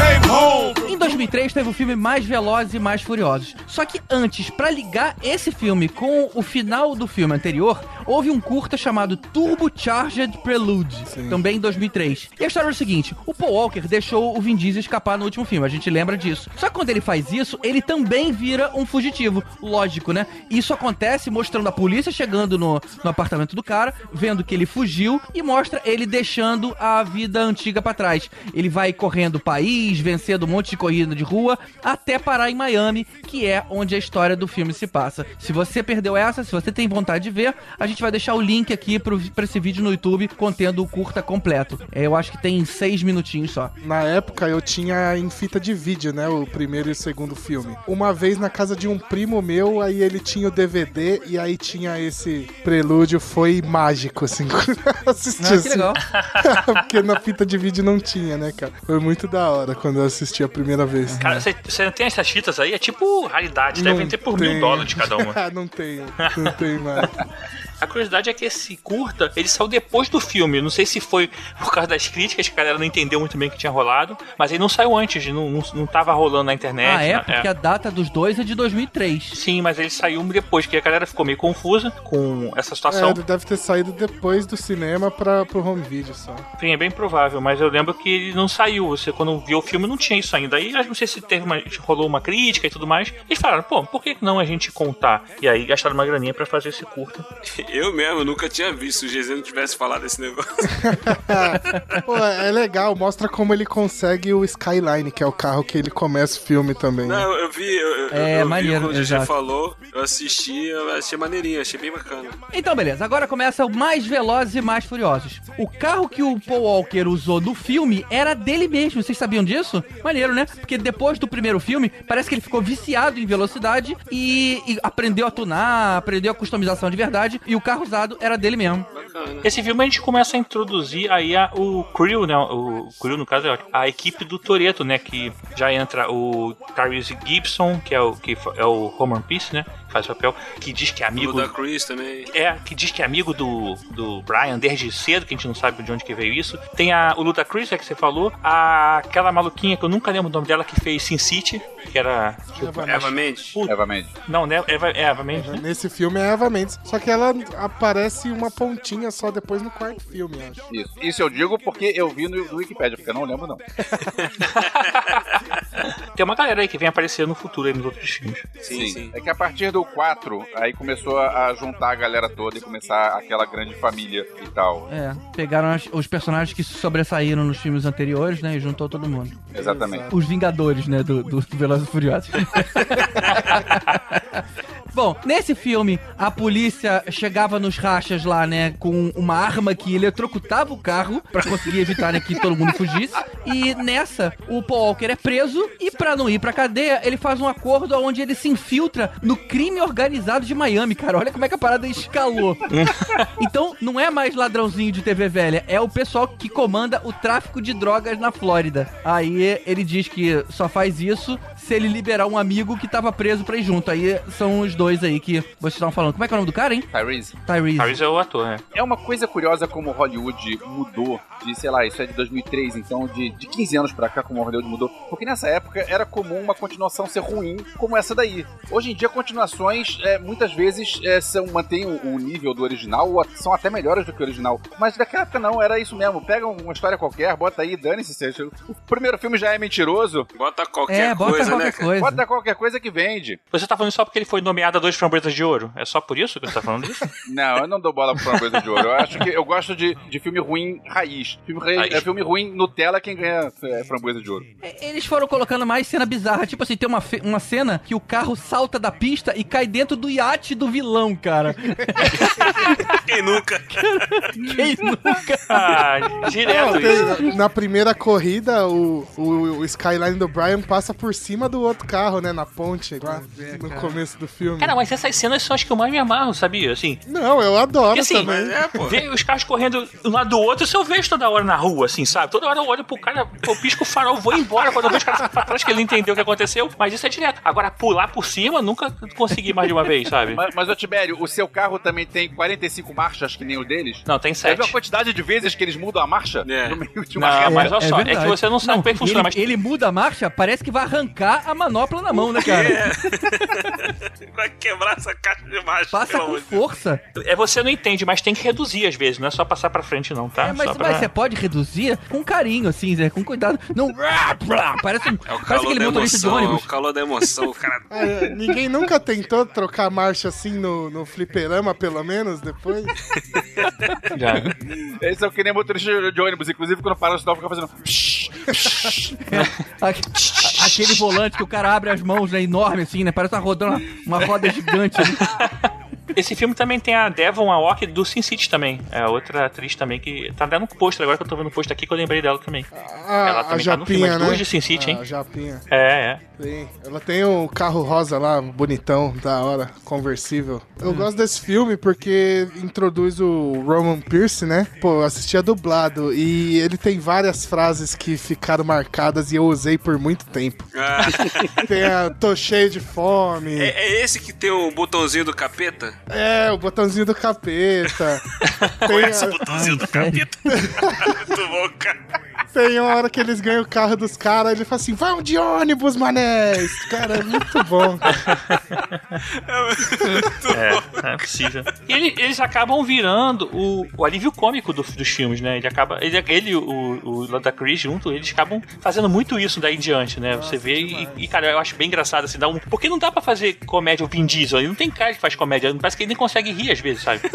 Em 2003 teve o filme Mais Velozes e Mais Furiosos. Só que antes, pra ligar esse filme com o final do filme anterior, houve um curta chamado Turbocharged Prelude, também em 2003. E a história é o seguinte: o Paul Walker deixou o Vin Diesel escapar no último filme, a gente lembra disso. Só que quando ele faz isso, ele também vira um fugitivo. Lógico, né? Isso acontece mostrando a polícia chegando no, no apartamento do cara, vendo que ele fugiu e mostra ele deixando a vida antiga pra trás. Ele vai correndo o país, vencendo um monte de corrida de rua, até parar em Miami, que é onde a história do filme se passa. Se você perdeu essa, se você tem vontade de ver, a gente vai deixar o link aqui pro, pra esse vídeo no YouTube contendo o curta completo. É, eu acho que tem seis minutinhos só. Na época eu tinha em fita de vídeo, né? O primeiro e o segundo filme. Uma vez na casa de um primo meu, aí ele tinha o DVD e aí tinha esse prelúdio, foi mágico, assim, quando eu assisti. Ah, que assim. legal. Porque na fita de vídeo não tinha, né, cara? Foi muito da hora quando eu assisti a primeira vez. Cara, você, não tem essas fitas aí? É tipo raridade, devem ter por mil tenho. dólares cada uma. Não tenho, não tenho mais. A curiosidade é que esse curta, ele saiu depois do filme. Não sei se foi por causa das críticas, que a galera não entendeu muito bem o que tinha rolado, mas ele não saiu antes, não, não, não tava rolando na internet. Ah, é? né? Porque a data dos dois é de 2003. Sim, mas ele saiu depois, que a galera ficou meio confusa com essa situação. É, ele deve ter saído depois do cinema pra, pro home video só. Sim, é bem provável, mas eu lembro que ele não saiu. Você, quando viu o filme, não tinha isso ainda. Aí, eu não sei se teve uma, rolou uma crítica e tudo mais. Eles falaram, pô, por que não a gente contar? E aí gastaram uma graninha pra fazer esse curta. Eu mesmo nunca tinha visto se o GZ não tivesse falado desse negócio. Pô, é legal, mostra como ele consegue o Skyline, que é o carro que ele começa o filme também. né? Não, eu vi, eu, eu- É, eu vi maneiro, quando o GG exato. falou, eu assisti, eu achei maneirinho, achei bem bacana. Então, beleza. Agora começa o Mais Velozes e Mais Furiosos. O carro que o Paul Walker usou no filme era dele mesmo. Vocês sabiam disso? Maneiro, né? Porque depois do primeiro filme, parece que ele ficou viciado em velocidade e, e aprendeu a tunar, aprendeu a customização de verdade. E o carro usado era dele mesmo. Esse filme a gente começa a introduzir aí a- o crew, né? O crew, no caso, é a equipe do Toreto, né? Que já entra o Tyrese Gibson, que é o, que é o Roman Peace, né? Faz papel, que diz que é amigo. O da Chris também. É, que diz que é amigo do, do Brian desde cedo, que a gente não sabe de onde que veio isso. Tem a, o Luda Chris, é que você falou. A, aquela maluquinha que eu nunca lembro o nome dela, que fez Sin City, que era. Eva Eva Mendes. Eva Mendes. Não, né? Eva, é Eva Mendes, né? Nesse filme é Eva Mendes. Só que ela aparece uma pontinha só depois no quarto filme, acho. Isso. Isso eu digo porque eu vi no, no Wikipedia, porque eu não lembro, não. Tem uma galera aí que vem aparecer no futuro aí nos outros filmes. É que a partir do 4, aí começou a juntar a galera toda e começar aquela grande família e tal. É, pegaram as- os personagens que sobressaíram nos filmes anteriores, né? E juntou todo mundo. Exatamente. Os Vingadores, né? Do, do Velozes e Furiosos. Bom, nesse filme, a polícia chegava nos rachas lá, né, com uma arma que eletrocutava o carro pra conseguir evitar né, que todo mundo fugisse. E nessa, o Paul Walker é preso e pra não ir pra cadeia, ele faz um acordo onde ele se infiltra no crime organizado de Miami, cara. Olha como é que a parada escalou. então, não é mais ladrãozinho de TV velha, é o pessoal que comanda o tráfico de drogas na Flórida. Aí ele diz que só faz isso se ele liberar um amigo que tava preso pra ir junto. Aí são os dois aí que vocês estavam falando. Como é que é o nome do cara, hein? Tyrese. Tyrese. Tyrese é o ator, né? É uma coisa curiosa como Hollywood mudou de, sei lá, isso é de 2003, então de, de 15 anos pra cá como Hollywood mudou. Porque nessa época era comum uma continuação ser ruim como essa daí. Hoje em dia, continuações é, muitas vezes é, são, mantêm o, o nível do original ou são até melhores do que o original. Mas naquela época não, era isso mesmo. Pega uma história qualquer, bota aí, dane-se. seja- O primeiro filme já é mentiroso. Bota É, bota qualquer coisa. Bota qualquer coisa que vende. Você tá falando só porque ele foi nomeado a dois framboesas de ouro? É só por isso que você tá falando disso? Não, eu não dou bola pra uma coisa de ouro. Eu acho que eu gosto de, de filme ruim raiz. Filme, raiz, Raiz. É filme ruim Nutella quem ganha é, framboesa de ouro. Eles foram colocando mais cena bizarra. Tipo assim, tem uma, uma cena que o carro salta da pista e cai dentro do iate do vilão, cara. Quem nunca? Quem nunca? Ah, Não, tem- na primeira corrida, o, o, o Skyline do Brian passa por cima do outro carro, né? Na ponte, lá no começo do filme. Cara, mas essas cenas são as que eu mais me amarro, sabia? Assim, Não, eu adoro Porque assim, também. ver os carros correndo um lado do outro, isso eu vejo toda hora na rua, assim, sabe? Toda hora eu olho pro cara, eu pisco o farol, vou embora quando eu vejo o cara pra trás que ele entendeu o que aconteceu, mas isso é direto. Agora, pular por cima, nunca consegui mais de uma vez, sabe? Mas, mas ô Tibério, o seu carro também tem 45 marchas que nem o deles? Não, tem Já sete. viu a quantidade de vezes que eles mudam a marcha? No meio de uma Não, reta? mas olha só, é, verdade. que você não sabe como é que funciona, ele, mas ele muda a marcha, parece que vai arrancar a manopla na mão, né, cara? Vai quebrar essa caixa de marcha. Passa com de Deus. força. é você não entende, mas tem que reduzir às vezes, não é só passar pra frente não, tá? É, mas, pra- mas você pode reduzir com carinho, assim, Zé, com cuidado. Não. Parece, um, É parece aquele motorista de emoção, é ônibus. o calor da emoção, o cara... É, ninguém nunca tentou trocar marcha assim no, no fliperama, pelo menos, depois? Esse é o que nem motorista de ônibus, inclusive quando para o sinal fica fazendo. Aque- Aquele volante que o cara abre as mãos, né, enorme, assim, né? Parece uma rodando uma, uma roda gigante. né? Esse filme também tem a Devon Aoki do Sin City também. É outra atriz também que tá dando um pôster agora que eu tô vendo o pôster aqui que eu lembrei dela também. Ah, Ela a também tá no filme, Japinha, né? duas de Sin City, hein? A Japinha. É, é. Sim. Ela tem o carro rosa lá, bonitão, da hora, conversível. Hum. Eu gosto desse filme porque introduz o Roman Pierce, né? Pô, eu assistia dublado e ele tem várias frases que ficaram marcadas e eu usei por muito tempo. Ah. Tem a tô cheio de fome. É, é esse que tem o botãozinho do capeta? É, o botãozinho do capeta. Conhece a- o botãozinho do capeta? Muito bom, cara. Tem uma hora que eles ganham o carro dos caras, ele fala assim, vão de ônibus, manés. Cara, é muito bom. É, não é possível. E ele- eles acabam virando o, o alívio cômico do- dos filmes, né? Ele acaba. Ele, ele e o, o Landa Chris junto, eles acabam fazendo muito isso daí em diante, né? Você vê e, e, cara, eu acho bem engraçado assim, dá um. Porque não dá pra fazer comédia o Vin Diesel, ele não tem cara que faz comédia, parece que ele nem consegue rir às vezes, sabe?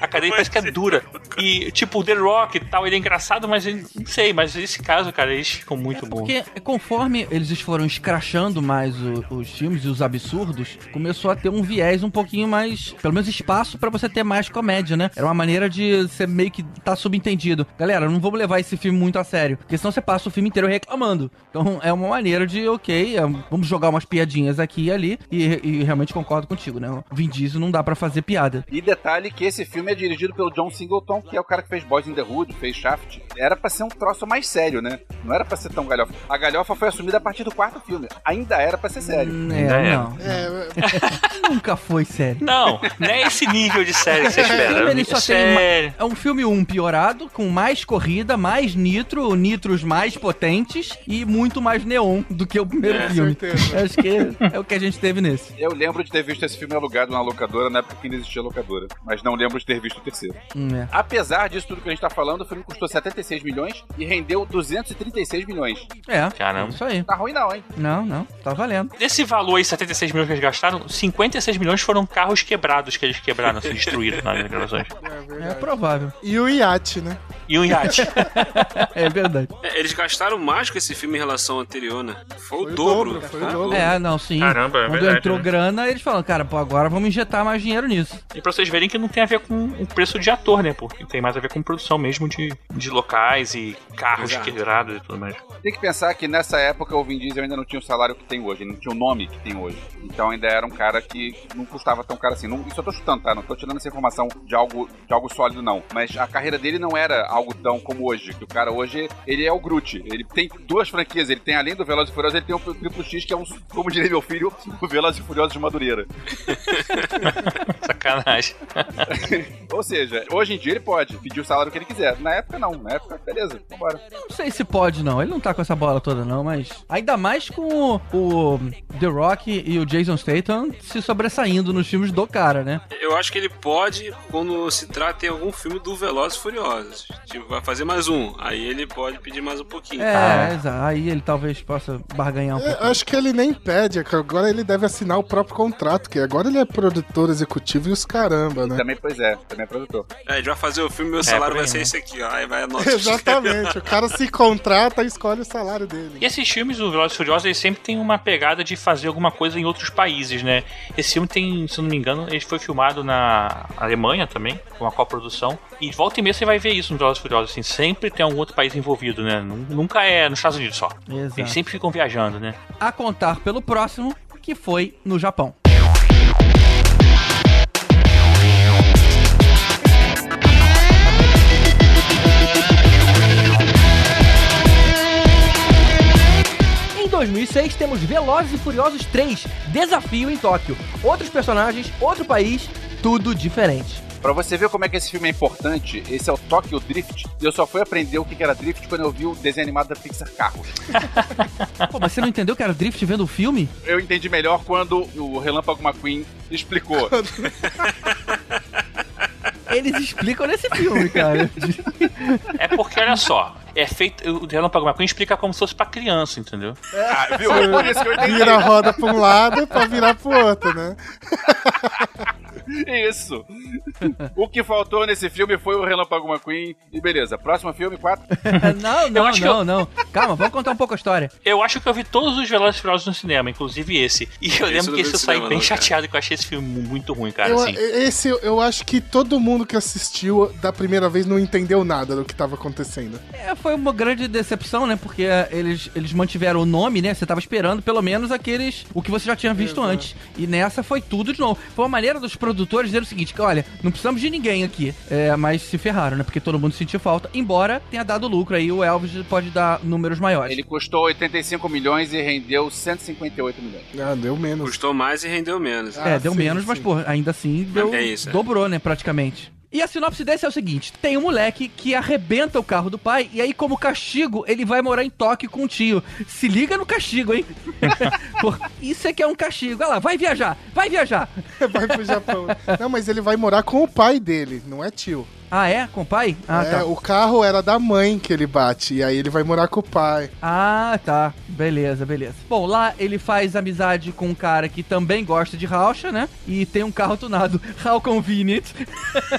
A cara dele parece que é dura. E, tipo, o The Rock e tal, ele é engraçado, mas ele, não sei, mas esse caso, cara, eles ficam muito bons. Porque conforme eles foram escrachando mais o- os filmes e os absurdos, começou a ter um viés um pouquinho mais, pelo menos espaço pra você ter mais comédia, né? Era uma maneira de ser meio que tá subentendido. Galera, não vamos levar esse filme muito a sério, porque senão você passa o filme inteiro reclamando. Então é uma maneira de, ok, é, vamos jogar umas piadinhas aqui e ali, e, e realmente concordo contigo, né? O Diesel não dá pra fazer piada. E detalhe que esse filme é dirigido pelo John Singleton, que é o cara que fez Boys in the Hood, fez Shaft. Era pra ser um troço mais sério, né? Não era pra ser tão galhofa. A galhofa foi assumida a partir do quarto filme. Ainda era pra ser sério. É, não. É, Nunca foi sério. Não, não é esse nível de série que você espera. Ele É só tem sério. uma- é um filme 1 piorado, com mais corrida, mais nitro, nitros mais potentes e muito mais neon do que o primeiro É, filme. certeza. Acho que é o que a gente teve nesse. Eu lembro de ter visto esse filme alugado na locadora na época que ainda existia locadora. Mas não lembro de ter visto o terceiro. Hum, é. Apesar disso tudo que a gente tá falando, o filme custou 76 milhões e rendeu 236 milhões. É, Caramba. isso aí. Tá ruim não, hein? Não, não, tá valendo. Desse valor aí, 76 milhões que eles gastaram, 56 milhões foram carros quebrados que eles quebraram, assim, destruídos nas gravações. É provável. E o iate, né? E um iate. é verdade. É, Eles gastaram mais com esse filme em relação ao anterior, né? Foi, o dobro. Ah, É, não, sim. Caramba, é Quando verdade, entrou né? grana, eles falaram, cara, pô, agora vamos injetar mais dinheiro nisso. E pra vocês verem que não tem a ver com o preço de ator, né? Porque tem mais a ver com produção mesmo de, de locais e carros Exato. quebrados e tudo mais. Tem que pensar que nessa época o Vin Diesel ainda não tinha o salário que tem hoje, ele não tinha o nome que tem hoje. Então ainda era um cara que não custava tão caro assim. Não, isso eu tô chutando, tá? Não tô tirando essa informação de algo, de algo sólido, não. Mas a carreira dele não era algo tão como hoje. Que o cara hoje, ele é o Groot. Ele tem duas franquias. Ele tem, além do Velozes e Furiosos, ele tem o Triplo X, que é um, como diria meu filho, o Velozes e Furiosos de Madureira. Sacanagem. Ou seja, hoje em dia ele pode pedir o salário que ele quiser. Na época, não. Na época, beleza, vambora. Não sei se pode, não. Ele não tá com essa bola toda, não, mas. Ainda mais com o, o The Rock e o Jason Statham se sobressaindo nos filmes do cara, né? Eu acho que ele pode, quando se trata em algum filme do Velozes e Furiosos. Tipo, vai fazer mais um. Aí ele pode pedir mais um pouquinho. É, exato. Aí ele talvez possa barganhar um É, pouco. acho que ele nem pede, é que agora ele deve assinar o próprio contrato, que agora ele é produtor executivo e os caramba, né? Também, pois é, também é produtor. É, a gente vai fazer o filme, meu É, salário aí, vai ser esse aqui, ó. Aí vai a nota. Exatamente, o cara se contrata e escolhe o salário dele. E esses filmes do Velozes e Furiosos, eles sempre tem uma pegada de fazer alguma coisa em outros países, né? Esse filme tem, se eu não me engano, ele foi filmado na Alemanha também, com a coprodução. E volta e meia você vai ver isso no Velozes e Furiosos, assim, sempre tem algum outro país envolvido, né? Nu- Nunca é nos Estados Unidos só. Exato. Eles sempre ficam viajando, né? A contar pelo próximo, que foi no Japão. 2006 temos Velozes e Furiosos 3, Desafio em Tóquio. Outros personagens, outro país, tudo diferente. Pra você ver como é que esse filme é importante, esse é o Tokyo Drift. E eu só fui aprender o que que era Drift quando eu vi o desenho animado da Pixar Carros. Pô, mas você não entendeu que era drift vendo o filme? Eu entendi melhor quando o Relâmpago McQueen explicou. Eles explicam nesse filme, cara. É porque, olha só, é feito. O Relâmpago McQueen explica como se fosse pra criança, entendeu? Ah, viu? É por isso que eu entendi. Vira a roda pra um lado pra virar pro outro, né? Isso. O que faltou nesse filme foi o Relâmpago McQueen. E beleza, próximo filme, 4. não, não, acho que não, eu- não. Calma, vamos contar um pouco a história. Eu acho que eu vi todos os Velozes Furiosos no cinema, inclusive esse. E eu Esse lembro não que esse eu saí bem não, cara. chateado que eu achei esse filme muito ruim, cara. Eu, assim. esse eu acho que todo mundo que assistiu da primeira vez não entendeu nada do que tava acontecendo. É, foi uma grande decepção, né? Porque eh, eles, eles mantiveram o nome, né? Você tava esperando pelo menos aqueles. o que você já tinha visto Exato. antes. E nessa foi tudo de novo. Foi uma maneira dos produtores dizer o seguinte: que, olha, não precisamos de ninguém aqui. É, mas se ferraram, né? Porque todo mundo sentiu falta. Embora tenha dado lucro aí, o Elvis pode dar números maiores. Ele custou 85 milhões e rendeu 158 milhões. Ah, deu menos. Custou mais e rendeu menos. É, deu menos, mas, pô, ainda assim deu, É isso, é. dobrou, né, praticamente. E a sinopse desse é o seguinte: tem um moleque que arrebenta o carro do pai, e aí, como castigo, ele vai morar em Tóquio com o tio. Se liga no castigo, hein? Isso é que é um castigo. Olha lá, vai viajar, vai viajar. vai pro Japão. Não, mas ele vai morar com o pai dele, não é tio. Ah, é? Com o pai? Ah, é, tá. o carro era da mãe que ele bate, e aí ele vai morar com o pai. Ah, tá. Beleza, beleza. Bom, lá ele faz amizade com um cara que também gosta de raucha, né? E tem um carro tunado, How Convenient.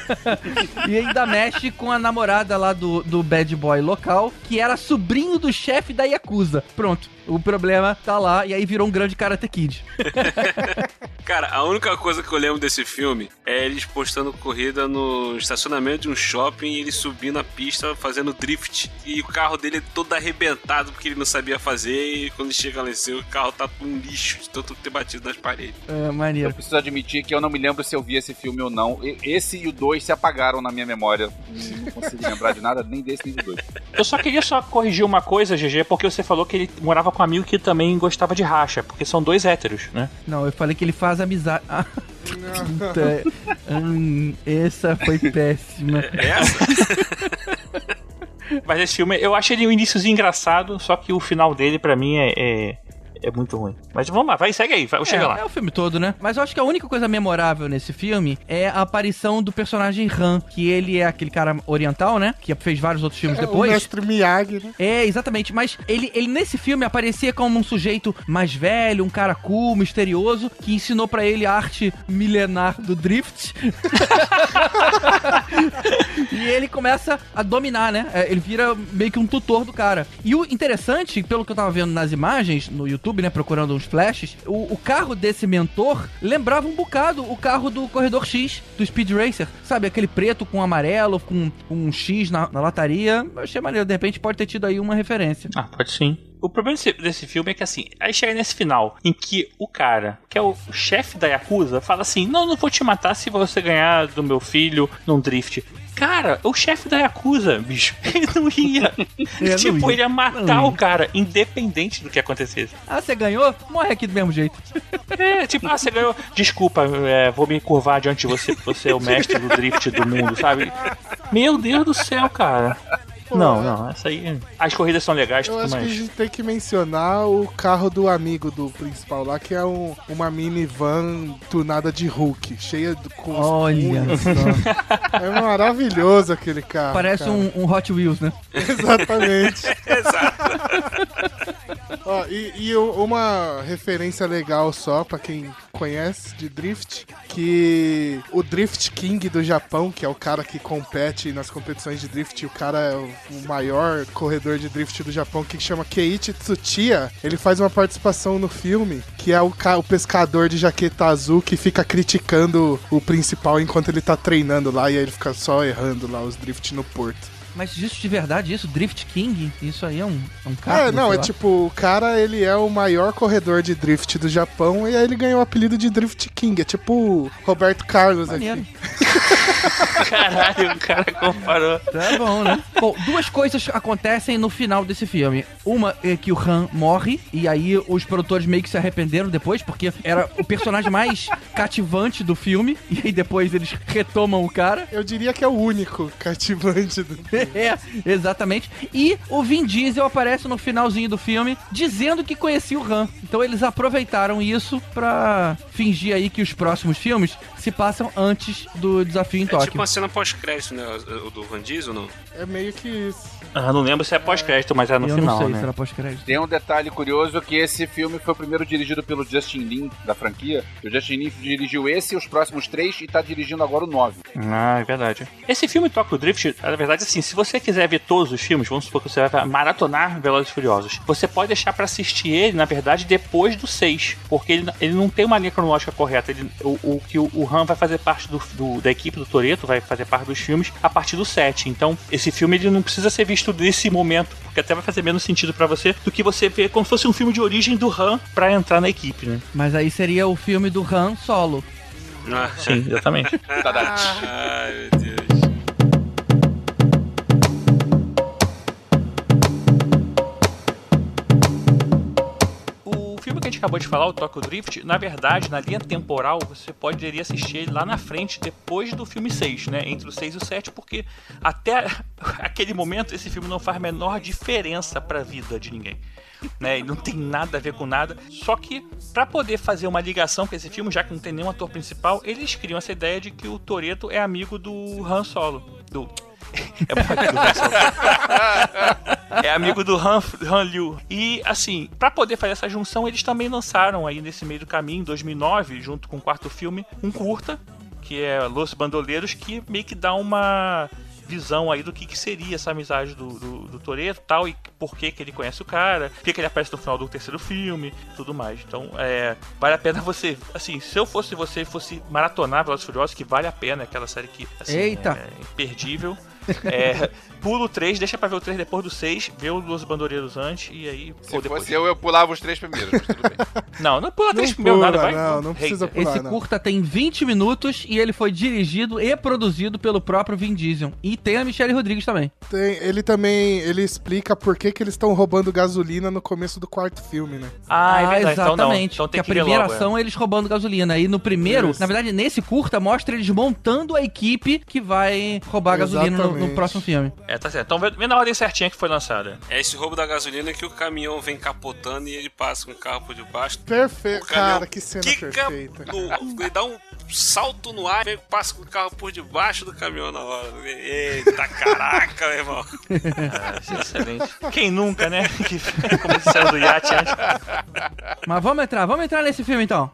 e ainda mexe com a namorada lá do, do bad boy local, que era sobrinho do chefe da Yakuza. Pronto. O problema tá lá, e aí virou um grande Karate Kid. Cara, a única coisa que eu lembro desse filme é eles postando corrida no estacionamento de um shopping e ele subindo a pista fazendo drift. E o carro dele é todo arrebentado porque ele não sabia fazer. E quando chega lá em cima, o carro tá um lixo de tanto ter batido nas paredes. É, maneiro. Eu preciso admitir que eu não me lembro se eu vi esse filme ou não. Esse e o 2 se apagaram na minha memória. Não consigo lembrar de nada, nem desse nem do 2. Eu só queria só corrigir uma coisa, GG, porque você falou que ele morava com um amigo que também gostava de racha, porque são dois héteros, né? Não, eu falei que ele faz amizade. Ah, puta. Hum, essa foi péssima. Essa? Mas esse filme, eu achei ele um iníciozinho engraçado, só que o final dele, pra mim, é, é, é muito ruim. Mas vamos lá, vai, segue aí, vai, chega é, lá. É o filme todo, né? Mas eu acho que a única coisa memorável nesse filme é a aparição do personagem Han, que ele é aquele cara oriental, né? Que fez vários outros filmes É, depois. O mestre Miyagi, né? É, exatamente. Mas ele, ele nesse filme aparecia como um sujeito mais velho, um cara cool, misterioso, que ensinou pra ele a arte milenar do drift. e ele começa a dominar, né? É, Ele vira meio que um tutor do cara. E o interessante, pelo que eu tava vendo nas imagens no YouTube, né? Procurando uns flashes, o, o carro desse mentor lembrava um bocado o carro do Corredor X, do Speed Racer. Sabe? Aquele preto com amarelo, com um X na, na lataria. Eu achei maneiro. De repente pode ter tido aí uma referência. Ah, pode sim. O problema desse, desse filme é que assim, aí chega nesse final, em que o cara, que é o chefe da Yakuza, fala assim: Não, não vou te matar se você ganhar do meu filho num drift. Cara, o chefe da Yakuza, bicho, ele não ia. Ele não tipo, ia. ele ia Não matar ia. o cara, independente do que acontecesse. Ah, você ganhou? Morre aqui do mesmo jeito. É, tipo, ah, você ganhou. Desculpa, é, vou me curvar diante de você, porque você é o mestre do drift do mundo, sabe? Meu Deus do céu, cara. Não, não, essa aí. As corridas são legais, Eu tudo acho que a gente tem que mencionar o carro do amigo do principal lá, que é um, uma minivan tunada de Hulk, cheia de, com os Olha punhos, tá? É maravilhoso aquele carro. Parece cara. um, um Hot Wheels, né? Exatamente. Ó, e, e uma referência legal só pra quem conhece de drift, que o Drift King do Japão, que é o cara que compete nas competições de drift, o cara é o maior corredor de drift do Japão, que chama Keiichi Tsuchiya, ele faz uma participação no filme, que é o, o pescador de jaqueta azul que fica criticando o principal enquanto ele tá treinando lá, e aí ele fica só errando lá os drift no porto. Mas isso de verdade, isso? Drift King? Isso aí é um, é um carro? É, não, é lá. tipo, o cara, ele é o maior corredor de drift do Japão e aí ele ganhou o apelido de Drift King. É tipo Roberto Carlos Maneiro. aqui. Caralho, o cara comparou. Tá bom, né? Bom, duas coisas acontecem no final desse filme. Uma é que o Han morre, e aí os produtores meio que se arrependeram depois, porque era o personagem mais cativante do filme, e aí depois eles retomam o cara. Eu diria que é o único cativante do É, exatamente. E o Vin Diesel aparece no finalzinho do filme dizendo que conhecia o Han. Então eles aproveitaram isso pra fingir aí que os próximos filmes se passam antes do desafio em É Tóquio. tipo uma cena pós-crédito, né? O o do Van Diesel, não? É meio que isso. Ah, não lembro se é pós-crédito, mas é no Eu final, não sei né? se era pós-crédito. Tem um detalhe curioso que esse filme foi o primeiro dirigido pelo Justin Lin, da franquia. O Justin Lin dirigiu esse, os próximos três, e tá dirigindo agora o nove. Ah, é verdade. Esse filme Tokyo Drift, na verdade, assim, se você quiser ver todos os filmes, vamos supor que você vai maratonar Velozes e Furiosos, você pode deixar pra assistir ele, na verdade, depois do 6, porque ele, ele não tem uma linha cronológica correta. Ele- o, o que o, o Han vai fazer parte do, do- da equipe do Toreto, vai fazer parte dos filmes a partir do 7. Então, esse filme ele não precisa ser visto nesse momento, porque até vai fazer menos sentido pra você do que você ver como se fosse um filme de origem do Han pra entrar na equipe, né? Mas aí seria o filme do Han solo. Sim, exatamente. Ai, meu Deus. Filme que a gente acabou de falar, o Tokyo Drift, na verdade, na linha temporal, você poderia assistir ele lá na frente, depois do filme 6, né? Entre o 6 e o 7, porque até aquele momento esse filme não faz a menor diferença pra vida de ninguém. Né? Ele não tem nada a ver com nada. Só que, pra poder fazer uma ligação com esse filme, já que não tem nenhum ator principal, eles criam essa ideia de que o Toreto é amigo do Han Solo. Do. É bom amigo do Han Solo. É amigo do Han, Han Liu. E, assim, pra poder fazer essa junção, eles também lançaram aí nesse meio do caminho, em 2009, junto com o quarto filme, um curta, que é Los Bandoleiros, que meio que dá uma visão aí do que, que seria essa amizade do, do, do Toreto e tal, e por que, que ele conhece o cara, por que, que ele aparece no final do terceiro filme, tudo mais. Então, é, vale a pena você, assim, se eu fosse você e fosse maratonar Velozes Furiosos, que vale a pena, aquela série que, assim, Eita. é imperdível. É, pula o 3, deixa pra ver o 3 depois do 6, vê o Los Bandoleiros antes e aí. Se pô, depois. fosse eu, eu pulava os três primeiros, mas tudo bem. Não, não pula 3 Não primeiro, nada, vai. não, não precisa Hater. pular. Esse curta tem 20 minutos e ele foi dirigido e produzido pelo próprio Vin Diesel. E tem a Michelle Rodrigues também. Tem- ele também ele explica por que, que eles estão roubando gasolina no começo do quarto filme, né? Ah, é verdade. Então não. exatamente. Então tem que que, a primeira logo, é. ação é eles roubando gasolina. E no primeiro, Isso. na verdade, nesse curta, mostra eles montando a equipe que vai roubar gasolina no, no próximo filme. É, tá certo. Então vê, na ordem certinha que foi lançada. É esse roubo da gasolina que o caminhão vem capotando e ele passa com o carro por debaixo. Perfeito, cara, que cena quica perfeita. no- ele dá um salto no ar e passa com o carro por debaixo do caminhão na hora. Eita, caraca, meu irmão. Ah, é excelente. Quem nunca, né? Que como se saiu do iate antes. Mas vamos entrar, vamos entrar nesse filme então.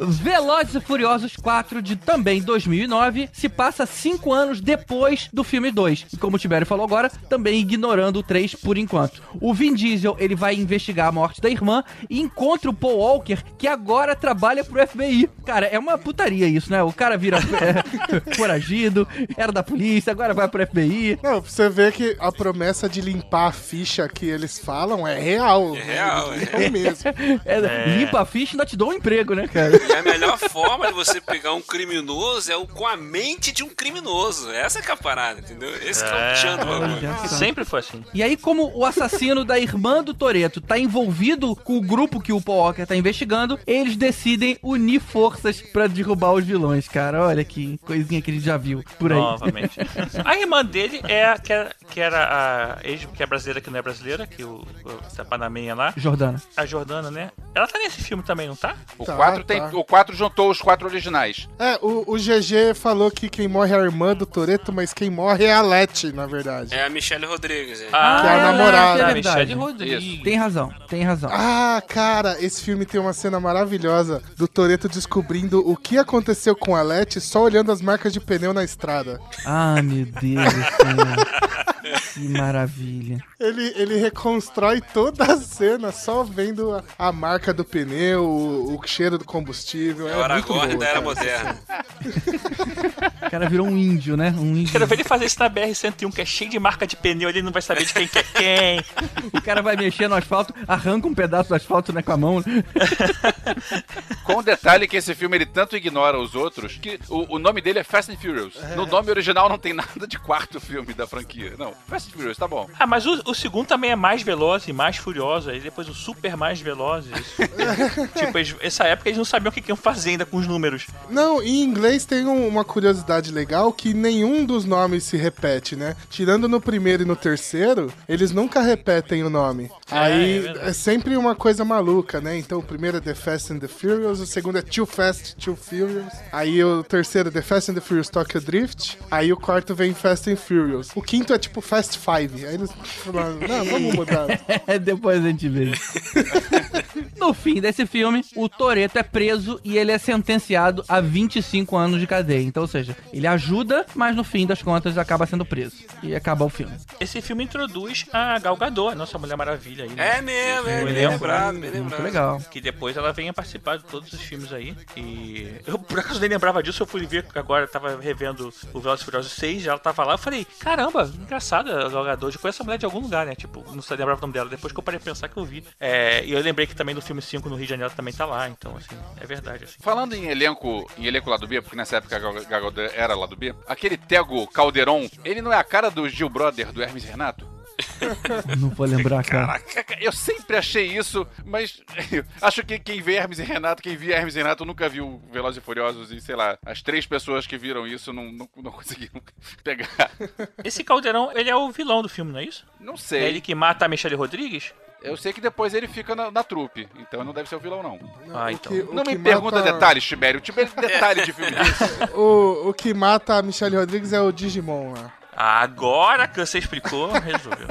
Velozes e Furiosos 4 de também 2009 se passa cinco anos depois do filme 2. E como o Tibério falou agora, também ignorando o 3 por enquanto. O Vin Diesel, ele vai investigar a morte da irmã e encontra o Paul Walker, que agora trabalha pro FBI. Cara, é uma putaria isso, né? O cara vira é, foragido, era da polícia, agora vai pro FBI. Não, pra você ver que a promessa de limpar a ficha que eles falam é real. É real, Eles é. limpam mesmo. É, Limpa a ficha e ainda te dou um emprego, né, cara? E a melhor forma de você pegar um criminoso é o com a mente de um criminoso. Essa que é a parada, entendeu? Esse que é o tchan do bagulho. Sempre foi assim. E aí, como o assassino da irmã do Toreto tá envolvido com o grupo que o Paul Walker tá investigando, eles decidem unir forças pra derrubar os vilões, cara. Olha que coisinha que a gente já viu por aí. Novamente. A irmã dele é a que era, que era a ex, que é brasileira, que não é brasileira, que o, o a Panamenha lá. Jordana. A Jordana, né? Ela tá nesse filme também, não tá? O Tá, 4 tem, tá. O 4 juntou os quatro originais. É, o, o GG falou que quem morre é a irmã do Toreto, mas quem morre é a Leti, na verdade. É a Michelle Rodrigues. É. Ah, Que é a ela namorada. é a. Michelle Rodrigues. Tem razão, tem razão. Ah, cara, esse filme tem uma cena maravilhosa do Toreto descobrindo o que aconteceu com a Leti só olhando as marcas de pneu na estrada. Ah, meu Deus do céu. Que maravilha. Ele, ele reconstrói toda a cena só vendo a, a marca do pneu, o, o cheiro do combustível. É É, o muito Aragorn boa, da Era. Moderna. O cara virou um índio, né? Um índio. Quero ver ele fazer isso na BR-101, que é cheio de marca de pneu, ele não vai saber de quem que é quem. O cara vai mexer no asfalto, arranca um pedaço do asfalto né, com a mão. Com o detalhe que esse filme ele tanto ignora os outros que o, o nome dele é Fast and Furious. No nome original não tem nada de quarto filme da franquia. Não, Fast and Furious, tá bom. Ah, mas o, o segundo também é mais veloz e mais furioso. Aí depois o super mais velozes. tipo, eles, essa época eles não sabiam o que que iam fazer ainda com os números. Não, em inglês tem um- uma curiosidade legal que nenhum dos nomes se repete, né? Tirando no primeiro e no terceiro, eles nunca repetem o nome. É, Aí é é, sempre uma coisa maluca, né? Então o primeiro é The Fast and the Furious, o segundo é Too Fast, Too Furious. Aí o terceiro é The Fast and the Furious Tokyo Drift. Aí o quarto vem Fast and Furious. O quinto é tipo Fast Five. Aí eles falaram, não, vamos mudar. Depois a gente vê. No fim desse filme, o Toreto é preso e ele é sentenciado a 25 anos de cadeia. Então, ou seja, ele ajuda, mas no fim das contas acaba sendo preso. E acaba o filme. Esse filme introduz a Gal Gadot, a nossa Mulher Maravilha aí. né? É mesmo, é, bem lembrado, bem lembrado. legal. Que depois ela venha participar de todos os filmes aí. E eu, por acaso, nem lembrava disso. Eu fui ver que agora tava revendo o Velozes e Furiosos 6. Ela tava lá. Eu falei, caramba, engraçada a Gal Gadot. Eu conheço essa mulher de algum lugar, né? Tipo, não sei, lembrava o nome dela. Depois que eu parei de pensar que eu vi. É, e eu lembrei que também no filme 5 no Rio de Janeiro também tá lá. Então, assim, é verdade. Assim. Falando em elenco, em elenco lá do B, porque nessa época a Gal Gadot era lá do B, aquele Tego Calderon, ele não é a cara do Gil Brother, do Hermes Renato? Não vou lembrar, cara. Caraca, eu sempre achei isso, mas acho que quem vê Hermes e Renato, quem via Hermes e Renato nunca viu Velozes e Furiosos e, sei lá, as três pessoas que viram isso não, não, não conseguiram pegar. Esse Caldeirão, ele é o vilão do filme, não é isso? Não sei. É ele que mata a Michelle Rodrigues? Eu sei que depois ele fica na, na trupe, então não deve ser o vilão, não. Ah, então. que- não me pergunta mata- detalhes, Tibério. Tibério detalhe de filme. O, o que mata a Michelle Rodrigues é o Digimon lá. Agora que você explicou, resolveu.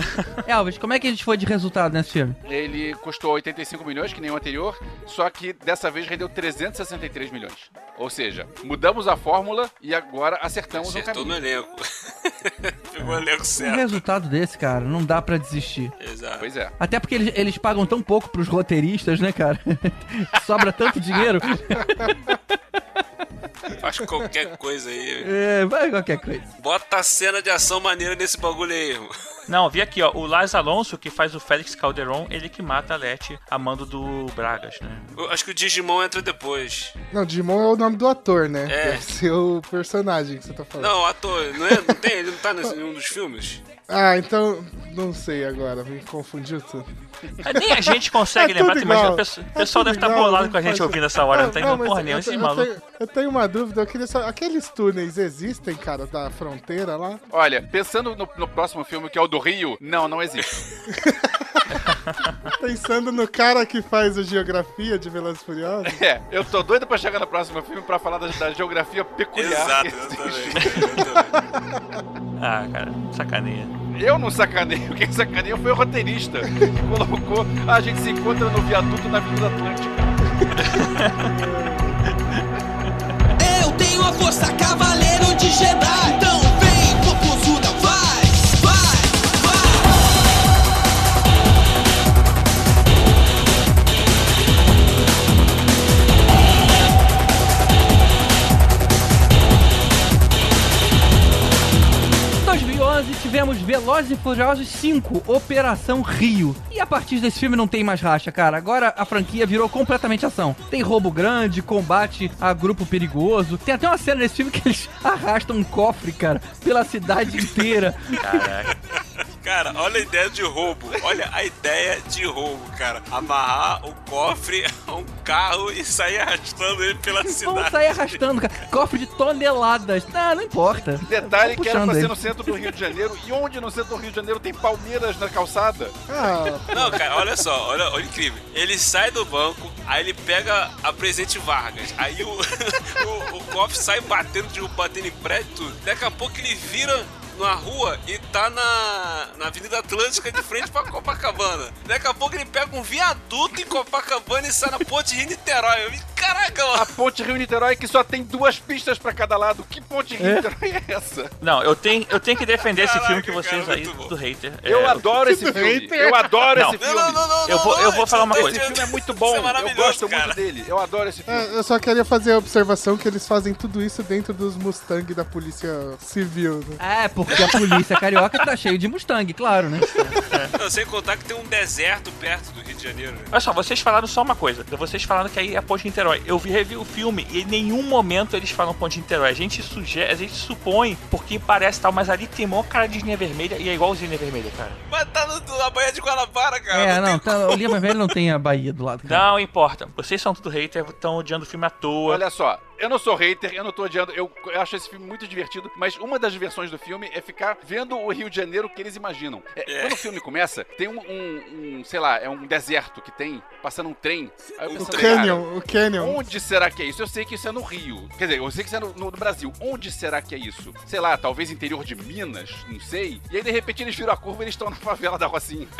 Elvis, como é que a gente foi de resultado nesse filme? Ele custou 85 milhões, que nem o anterior, só que dessa vez rendeu 363 milhões. Ou seja, mudamos a fórmula e agora acertamos Acertou o no caminho. elenco. Pegou o elenco Um certo. resultado desse, cara, não dá pra desistir. Exato. Pois é. Até porque eles, eles pagam tão pouco pros roteiristas, né, cara? Sobra tanto dinheiro. Faz qualquer coisa aí. É, vai qualquer coisa. Bota a cena de ação maneira nesse bagulho aí, irmão. Não, vi aqui, ó. O Lars Alonso, que faz o Félix Calderon, ele que mata a Leti a mando do Bragas, né? Eu acho que o Digimon entra depois. Não, Digimon é o nome do ator, né? É. Deve ser o personagem que você tá falando. Não, o ator, não, é, não tem? Ele não tá nesse, em um dos filmes? Ah, então, não sei agora, me confundiu tudo. É, Nem a gente consegue É lembrar, tudo tu imagina, o pessoal, É pessoal deve estar igual, bolado com a gente ouvindo essa hora, não tá Não, entendendo mas porra eu- nenhuma, eu, esses eu tenho, eu tenho uma dúvida, eu queria saber, aqueles túneis existem, cara, da fronteira lá? Olha, pensando no, no próximo filme, que é o do Rio, não, não existe. Pensando no cara que faz a geografia de Velozes Furiosos? É, eu tô doido pra chegar no próximo filme pra falar da, da geografia peculiar. Exato, eu existe. Ah, cara, sacaneia. Eu não sacaneio, quem sacaneou foi o roteirista, que colocou "Ah, a gente se encontra no viaduto na Avenida Atlântica. Eu tenho a força cavaleiro de Jedi. Então Velozes e Furiosos 5, Operação Rio. E a partir desse filme não tem mais racha, cara. Agora a franquia virou completamente ação. Tem roubo grande, combate a grupo perigoso. Tem até uma cena nesse filme que eles arrastam um cofre, cara, pela cidade inteira. Caraca. Cara, olha a ideia de roubo. Olha a ideia de roubo, cara. Amarrar o cofre a um carro e sair arrastando ele pela cidade. sair arrastando, cara. Cofre de toneladas. Não, não importa. Detalhe que era pra ser no centro do Rio de Janeiro. E onde no centro do Rio de Janeiro tem palmeiras na calçada? Ah, Não, cara, olha só, olha, olha incrível. Ele sai do banco, aí ele pega a Presidente Vargas, aí o, o, o cofre sai batendo, de, batendo em prédio, e tudo. Daqui a pouco ele vira na rua e tá na, na Avenida Atlântica de frente pra Copacabana. Daqui a pouco ele pega um viaduto em Copacabana e sai na ponte Rio Niterói. Eu, Caraca, A mano. ponte Rio-Niterói que só tem duas pistas pra cada lado. Que ponte Rio-Niterói é essa? Não, eu tenho, eu tenho que defender esse filme que Caraca, vocês cara, aí do hater. Eu É, adoro esse filme. hater. Eu adoro Não. esse filme. Não, não, não, não, Eu vou- não, eu vou falar uma coisa. Esse filme é muito Isso bom. é eu gosto cara. muito dele. Eu adoro esse filme. é, eu só queria fazer a observação que eles fazem tudo isso dentro dos Mustang da Polícia Civil, né? É, porque a polícia carioca tá cheio de Mustang, claro, né? Não, sem contar que tem um deserto perto do Rio de Janeiro. né? Olha só, vocês falaram só uma coisa. Vocês falaram que aí é a Ponte Niterói. Eu vi revi o filme e em nenhum momento eles falam Ponte Niterói. A gente sugere, a gente supõe porque parece tal, mas ali tem mó cara de linha vermelha e é igualzinho linha vermelha, cara. Mas tá no, na Baía de Guanabara, cara. É, tem não, tá, o Lima Velho não tem a Bahia do lado. cara. Não importa. Vocês são tudo hater, estão odiando o filme à toa. Olha só, Eu não sou hater, eu não tô odiando, eu, eu acho esse filme muito divertido, mas uma das diversões do filme é ficar vendo o Rio de Janeiro que eles imaginam. É, Quando o filme começa, tem um, um- um, sei lá, é um deserto que tem, passando um trem. Eu O Canyon, o Canyon. Onde será que é isso? Eu sei que isso é no Rio. Quer dizer, eu sei que isso é no, no Brasil. Onde será que é isso? Sei lá, talvez interior de Minas, não sei. E aí, de repente, eles viram a curva e eles estão na favela da Rocinha.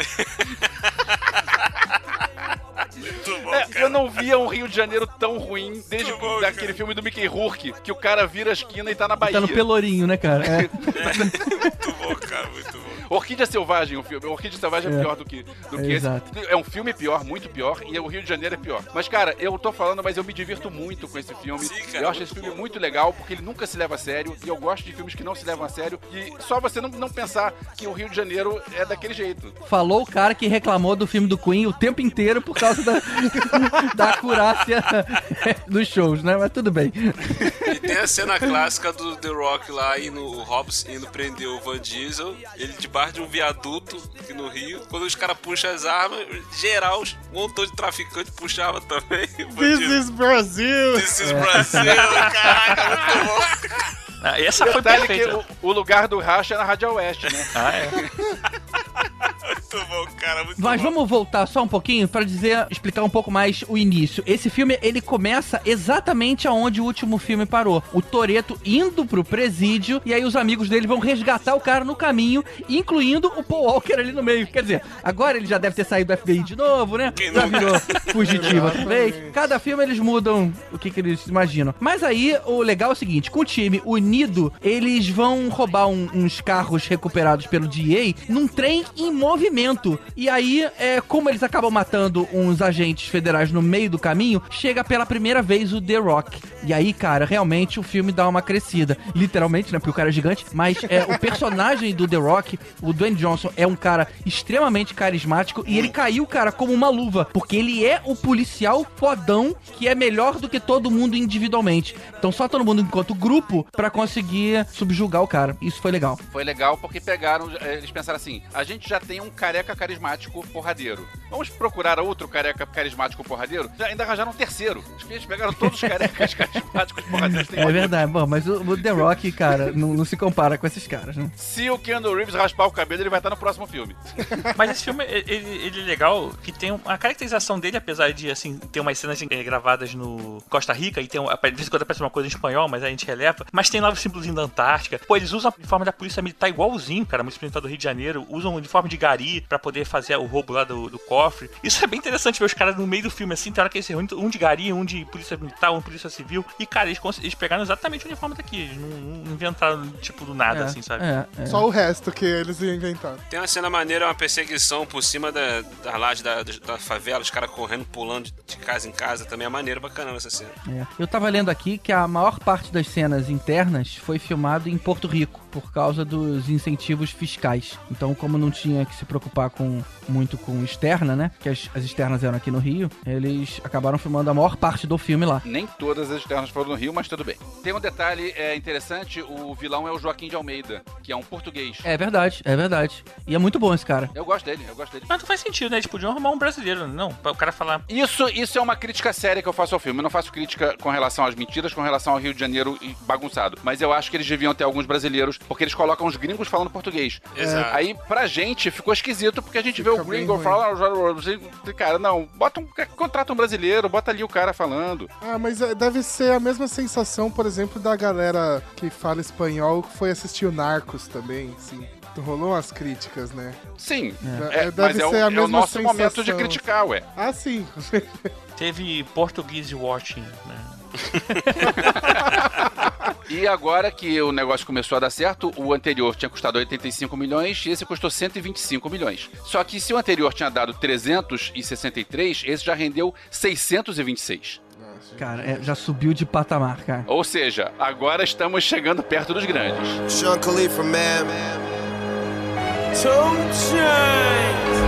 É, eu não via um Rio de Janeiro tão ruim desde o- daquele filme do Mickey Rourke, que o cara vira a esquina e tá na Bahia. Tá no Pelourinho, né, cara? É. Muito bom, cara, muito bom. Orquídea Selvagem, o filme. Orquídea Selvagem é, É. pior do que, do É, que esse. exato. É um filme pior, muito pior, e o Rio de Janeiro é pior. Mas, cara, eu tô falando, mas eu me divirto muito com esse filme. eu acho esse filme muito legal, porque ele nunca se leva a sério, e eu gosto de filmes que não se levam a sério, e só você não, não pensar que o Rio de Janeiro é daquele jeito. Falou o cara que reclamou do filme do Queen o tempo inteiro por causa da, da acurácia dos shows, né? Mas tudo bem. E tem a cena clássica do The Rock lá indo, o Hobbs indo prender o Van Diesel, ele debaixo de um viaduto aqui no Rio. Quando os caras puxam as armas, geral, um montão de traficante puxava também. This is Brazil! This is Brasil, caraca, muito bom. Ah, essa foi perfeita. que o, o lugar do racha é na Rádio Oeste, né? Ah, é? Muito bom, cara, muito Mas bom. vamos voltar só um pouquinho pra dizer, explicar um pouco mais o início. Esse filme, ele começa exatamente aonde o último filme parou. O Toreto indo pro presídio e aí os amigos dele vão resgatar o cara no caminho, incluindo o Paul Walker ali no meio. Quer dizer, agora ele já deve ter saído do FBI de novo, né? Já virou fugitivo. Cada filme eles mudam o que, que eles imaginam. Mas aí o legal é o seguinte, com o time unido, eles vão roubar um- uns carros recuperados pelo DA num trem em movimento. E aí, é, como eles acabam matando uns agentes federais no meio do caminho, chega pela primeira vez o The Rock. E aí, cara, realmente o filme dá uma crescida. Literalmente, né? Porque o cara é gigante. Mas é, o personagem do The Rock, o Dwayne Johnson, é um cara extremamente carismático. E ele caiu, cara, como uma luva. Porque ele é o policial fodão que é melhor do que todo mundo individualmente. Então só todo mundo enquanto grupo pra conseguir subjugar o cara. Isso foi legal. Foi legal porque pegaram, eh, eles pensaram assim: a gente já tem um careca carismático porradeiro. Vamos procurar outro careca carismático porradeiro? Já ainda arranjaram um terceiro. Eles pegaram todos os carecas carismáticos porradeiros. Tem É verdade. Bom, mas o, o The Rock, cara, não, não se compara com esses caras, né? Se o Keanu Reeves raspar o cabelo, ele vai estar no próximo filme. Mas esse filme, ele, ele é legal, que tem um- a caracterização dele, apesar de, assim, ter umas cenas eh, gravadas no Costa Rica, e tem, um- de vez em quando aparece uma coisa em espanhol, mas a gente releva, mas tem lá o símbolozinho da Antártica. Pô, eles usam a uniforme da polícia militar igualzinho, cara, polícia militar do Rio de Janeiro, usam o uniforme de gari pra poder fazer o roubo lá do, do cofre. Isso é bem interessante ver os caras no meio do filme, assim, tem hora que eles se reúnem, um de gari, um de polícia militar, um de polícia civil, e, cara, eles, eles pegaram exatamente o uniforme daqui, eles não, não inventaram, tipo, do nada, É, assim, sabe? Só o resto que eles inventaram. Tem uma cena maneira, uma perseguição por cima da, da laje da, da favela, os caras correndo, pulando de, de casa em casa. Também é maneiro, bacana essa cena. É. Eu tava lendo aqui que a maior parte das cenas internas foi filmado em Porto Rico por causa dos incentivos fiscais. Então, como não tinha que se preocupar com muito com externa, né? Que as, as externas eram aqui no Rio, eles acabaram filmando a maior parte do filme lá. Nem todas as externas foram no Rio, mas tudo bem. Tem um detalhe é, interessante: o vilão é o Joaquim de Almeida, que é um português. É verdade, é verdade. E é muito bom esse cara. Eu gosto dele, eu gosto dele. Mas não faz sentido, né? Eles podiam arrumar um brasileiro, não? Pra o cara falar. Isso, isso é uma crítica séria que eu faço ao filme. Eu não faço crítica com relação às mentiras, com relação ao Rio de Janeiro e bagunçado. Mas eu acho que eles deviam ter alguns brasileiros, porque eles colocam os gringos falando português. Exato. Aí, pra gente, ficou esquisito, porque a gente vê o gringo falar. Cara, não, bota um, contrata um brasileiro, bota ali o cara falando. Ah, mas é, deve ser a mesma sensação, por exemplo, da galera que fala espanhol que foi assistir o Narcos também, assim. Rolou umas críticas, né? Sim, É, é, deve mas é o, ser a é o mesma nosso momento de sensação. criticar, ué. Ah, sim. Teve português watching, né? E agora que o negócio começou a dar certo, o anterior tinha custado 85 milhões e esse custou 125 milhões. Só que se o anterior tinha dado 363, esse já rendeu 626. Cara, é, já subiu de patamar, cara. Ou seja, agora estamos chegando perto dos grandes. Sean Khalifa, man. Two chains.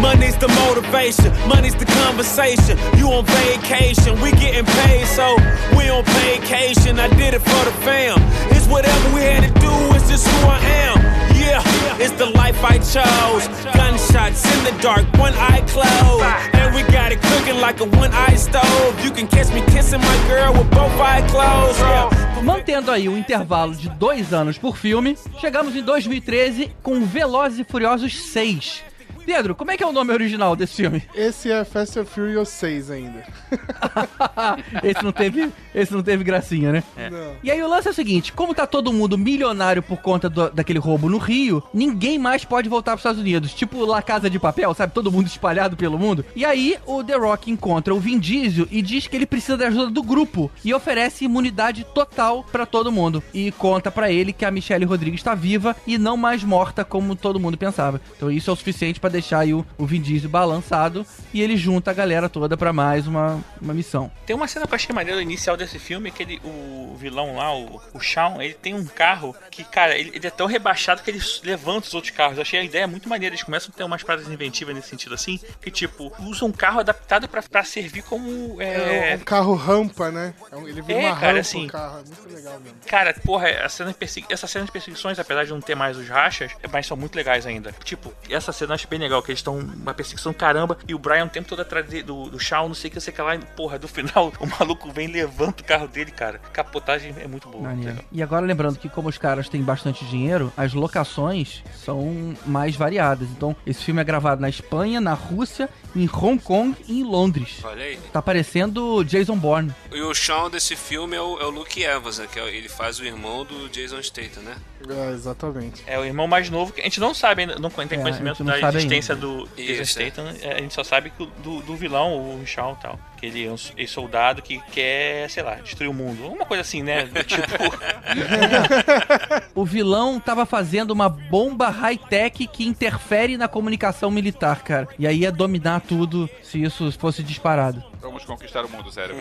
Money's the motivation, money's the conversation. You on vacation, we getting paid, so we on vacation. I did it for the fam. It's whatever we had to do, it's just who I am. Yeah, it's the life I chose. Gunshots in the dark, one eye closed. And we got it cooking like a one-eyed stove. You can catch me kissing my girl with both eyes closed. Yeah. Mantendo aí o intervalo de dois anos por filme, chegamos em 2013 com Velozes e Furiosos 6. Pedro, como é que é o nome original desse filme? Esse é Fast and Furious 6 ainda. esse não teve, esse não teve gracinha, né? Não. E aí o lance é o seguinte, como tá todo mundo milionário por conta do- daquele roubo no Rio, ninguém mais pode voltar pros Estados Unidos. Tipo La Casa de Papel, sabe? Todo mundo espalhado pelo mundo. E aí o The Rock encontra o Vin Diesel e diz que ele precisa da ajuda do grupo e oferece imunidade total pra todo mundo. E conta pra ele que a Michelle Rodrigues tá viva e não mais morta como todo mundo pensava. Então isso é o suficiente pra deixar aí o, o Vin Diesel balançado e ele junta a galera toda pra mais uma, uma missão. Tem uma cena que eu achei maneiro inicial desse filme, que ele, o vilão lá, o, o Shawn, ele tem um carro que, cara, ele, ele é tão rebaixado que ele levanta os outros carros. Eu achei a ideia muito maneira. Eles começam a ter umas paradas inventivas nesse sentido assim, que tipo, usa um carro adaptado pra, pra servir como. É, É, um carro rampa, né? É um- Ele vira É, uma cara, rampa assim, o carro. É muito legal mesmo. Cara, porra, a cena de essa cena de perseguições, apesar de não ter mais os rachas, mas são muito legais ainda. Tipo, essa cena eu acho bem legal, que eles estão uma perseguição caramba e o Brian o tempo todo atrás do, do Shawn, não sei o que, não sei o que lá, e, porra, do final o maluco vem e levanta o carro dele, cara. Capotagem é muito boa. Maneiro. E agora lembrando que como os caras têm bastante dinheiro, as locações são mais variadas. Então, esse filme é gravado na Espanha, na Rússia, em Hong Kong e em Londres. Olha aí. Tá parecendo Jason Bourne. E o Shawn desse filme é o, é o Luke Evans, né? Que é ele faz o irmão do Jason Statham, né? É, exatamente. É o irmão mais novo, que a gente não sabe ainda, não tem É, conhecimento da sabe existência do Jason Isso, é. Statham, é, a gente só sabe que o- do, do vilão, o Shawn e tal. Que ele é um s- soldado que quer, sei lá, destruir o mundo. Alguma coisa assim, né? Tipo. O vilão tava fazendo uma bomba high-tech que interfere na comunicação militar, cara. E aí ia dominar tudo se isso fosse disparado. Vamos conquistar o mundo, sério.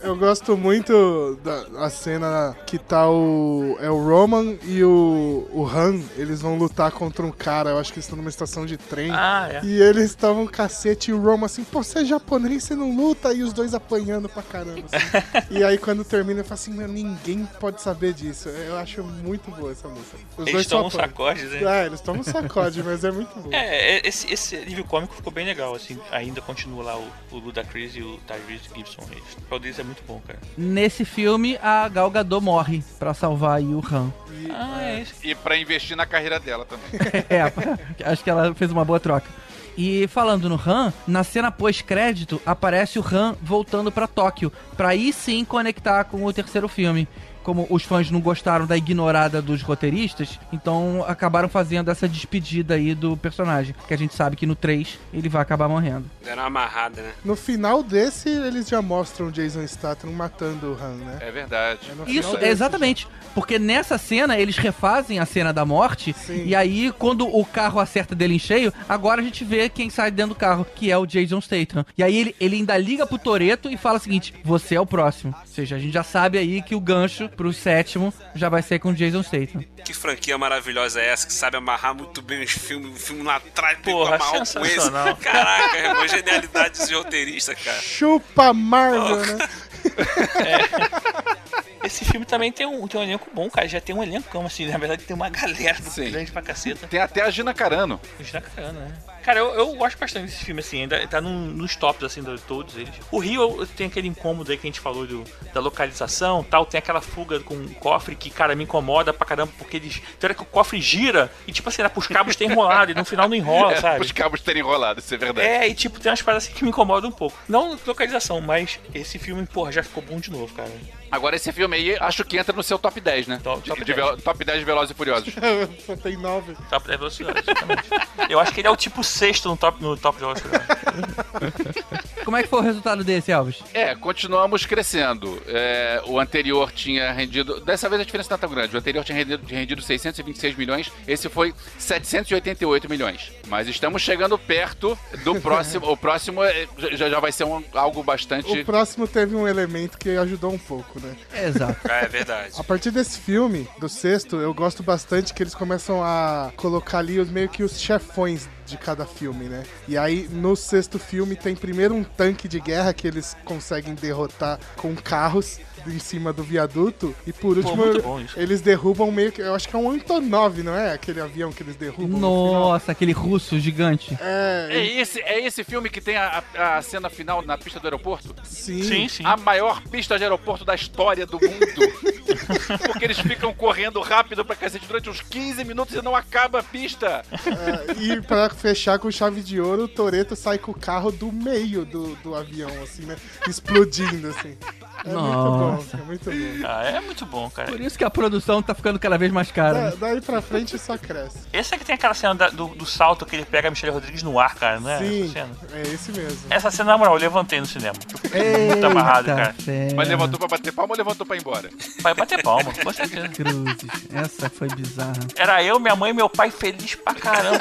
Eu gosto muito da a cena que tá o. É o Roman e o, o Han. Eles vão lutar contra um cara. Eu acho que eles estão numa estação de trem. Ah, é. E eles estavam cacete e o Roman assim, pô, você é japonês, você não luta? E os dois apanhando pra caramba. assim. e aí quando termina, eu falo assim, meu, ninguém pode saber disso. Eu acho muito boa essa música. Os Eles tomam sacodes, né? É, eles tomam sacode, mas é muito bom. É, é, esse, esse livro cômico ficou bem legal, assim. Ainda continua lá o, o Ludacris e o Tyrese Gibson. Eles, o papel deles é muito bom, cara. Nesse filme, a Gal Gadot morre pra salvar aí o Han. Ah, é isso. E pra investir na carreira dela também. é, acho que ela fez uma boa troca. E falando no Han, na cena pós-crédito aparece o Han voltando pra Tóquio, pra aí sim conectar com o terceiro filme. Como os fãs não gostaram da ignorada dos roteiristas, então acabaram fazendo essa despedida aí do personagem. Que a gente sabe que no 3 ele vai acabar morrendo. Deram uma amarrada, né? No final desse, eles já mostram o Jason Statham matando o Han, né? É verdade. no Isso, desse, exatamente. Porque nessa cena eles refazem a cena da morte. E aí, quando o carro acerta dele em cheio, agora a gente vê quem sai dentro do carro, que é o Jason Statham. E aí ele, ele ainda liga pro Toreto e fala o seguinte: você é o próximo. Ou seja, a gente já sabe aí que o gancho pro sétimo já vai ser com o Jason Statham. Que franquia maravilhosa é essa, que sabe amarrar muito bem os filmes, um filme lá atrás, Porra, amarrar com esse. sensacional. Caraca, é uma genialidade desse roteirista, cara. Chupa Marvel, né? Esse filme também tem um, tem um elenco bom, cara. Já tem um elenco, assim, na verdade tem uma galera do grande pra caceta. Tem até a Gina Carano. Gina Carano, né? Cara, eu, eu gosto bastante desse filme, assim, ainda tá num- nos tops, assim, de todos eles. O Rio tem aquele incômodo aí que a gente falou do, da localização tal, tem aquela fuga com o cofre que, cara, me incomoda pra caramba, porque eles. Tem hora que o cofre gira e, tipo assim, era pros cabos ter enrolado e no final não enrola, É, sabe? Os cabos terem enrolado, isso é verdade. É, e tipo, tem umas paradas assim que me incomodam um pouco. Não localização, mas esse filme, porra, já ficou bom de novo, cara. Agora esse filme aí, acho que entra no seu top 10, né? Top, de, de velo- top 10 de Velozes e Furiosos. Só tem nove. Top 10 velocidades, exatamente. Eu acho que ele é o tipo sexto no top, no top de velocidade. Como é que foi o resultado desse, Alves? É, continuamos crescendo. É, o anterior tinha rendido. Dessa vez a diferença não é tão grande. O anterior tinha rendido, tinha rendido 626 milhões, esse foi 788 milhões. Mas estamos chegando perto do próximo. o próximo é, já, já vai ser um- algo bastante. O próximo teve um elemento que ajudou um pouco, né? Exato. É verdade. A partir desse filme, do sexto, eu gosto bastante que eles começam a colocar ali os meio que os chefões de cada filme, né? E aí, no sexto filme, tem primeiro um tanque de guerra que eles conseguem derrotar com carros. Em cima do viaduto. E por último, bom isso. eles derrubam meio que. Eu acho que é um Antonov, não é? Aquele avião que eles derrubam. no final. Nossa, aquele russo gigante. É, É esse, é esse filme que tem a, a- a cena final na pista do aeroporto? sim. Sim, sim. A maior pista de aeroporto da história do mundo. Porque eles ficam correndo rápido pra cacete durante uns 15 minutos e não acaba a pista. É, e pra fechar com chave de ouro, o Toreto sai com o carro do meio do, do avião, assim, né? Explodindo, assim. É Nossa. muito bom, é muito bom. Ah, é muito bom, cara. Por isso que a produção tá ficando cada vez mais cara. né? Da- daí pra frente só cresce. Esse é que tem aquela cena da- do, do salto que ele pega a Michelle Rodrigues no ar, cara, não é? Sim, Essa cena. é esse mesmo. Essa cena, na moral, eu levantei no cinema. Eu fiquei muito amarrado, Eita cara. Mas levantou pra bater palma ou levantou pra ir embora? Vai bater palma, com certeza. Cruzes. Essa foi bizarra. Era eu, minha mãe e meu pai feliz pra caramba.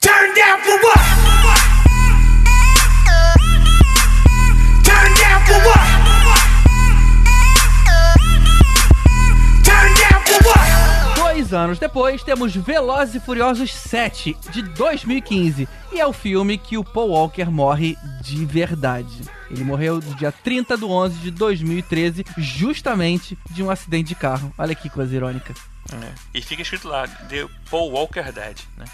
Turn down for what? Dois anos depois, temos Velozes e Furiosos 7, de 2015. E é o filme que o Paul Walker morre de verdade. Ele morreu no dia 30 de 11 de 2013, justamente de um acidente de carro. Olha que coisa irônica. É. E fica escrito lá, The Paul Walker Dead, né?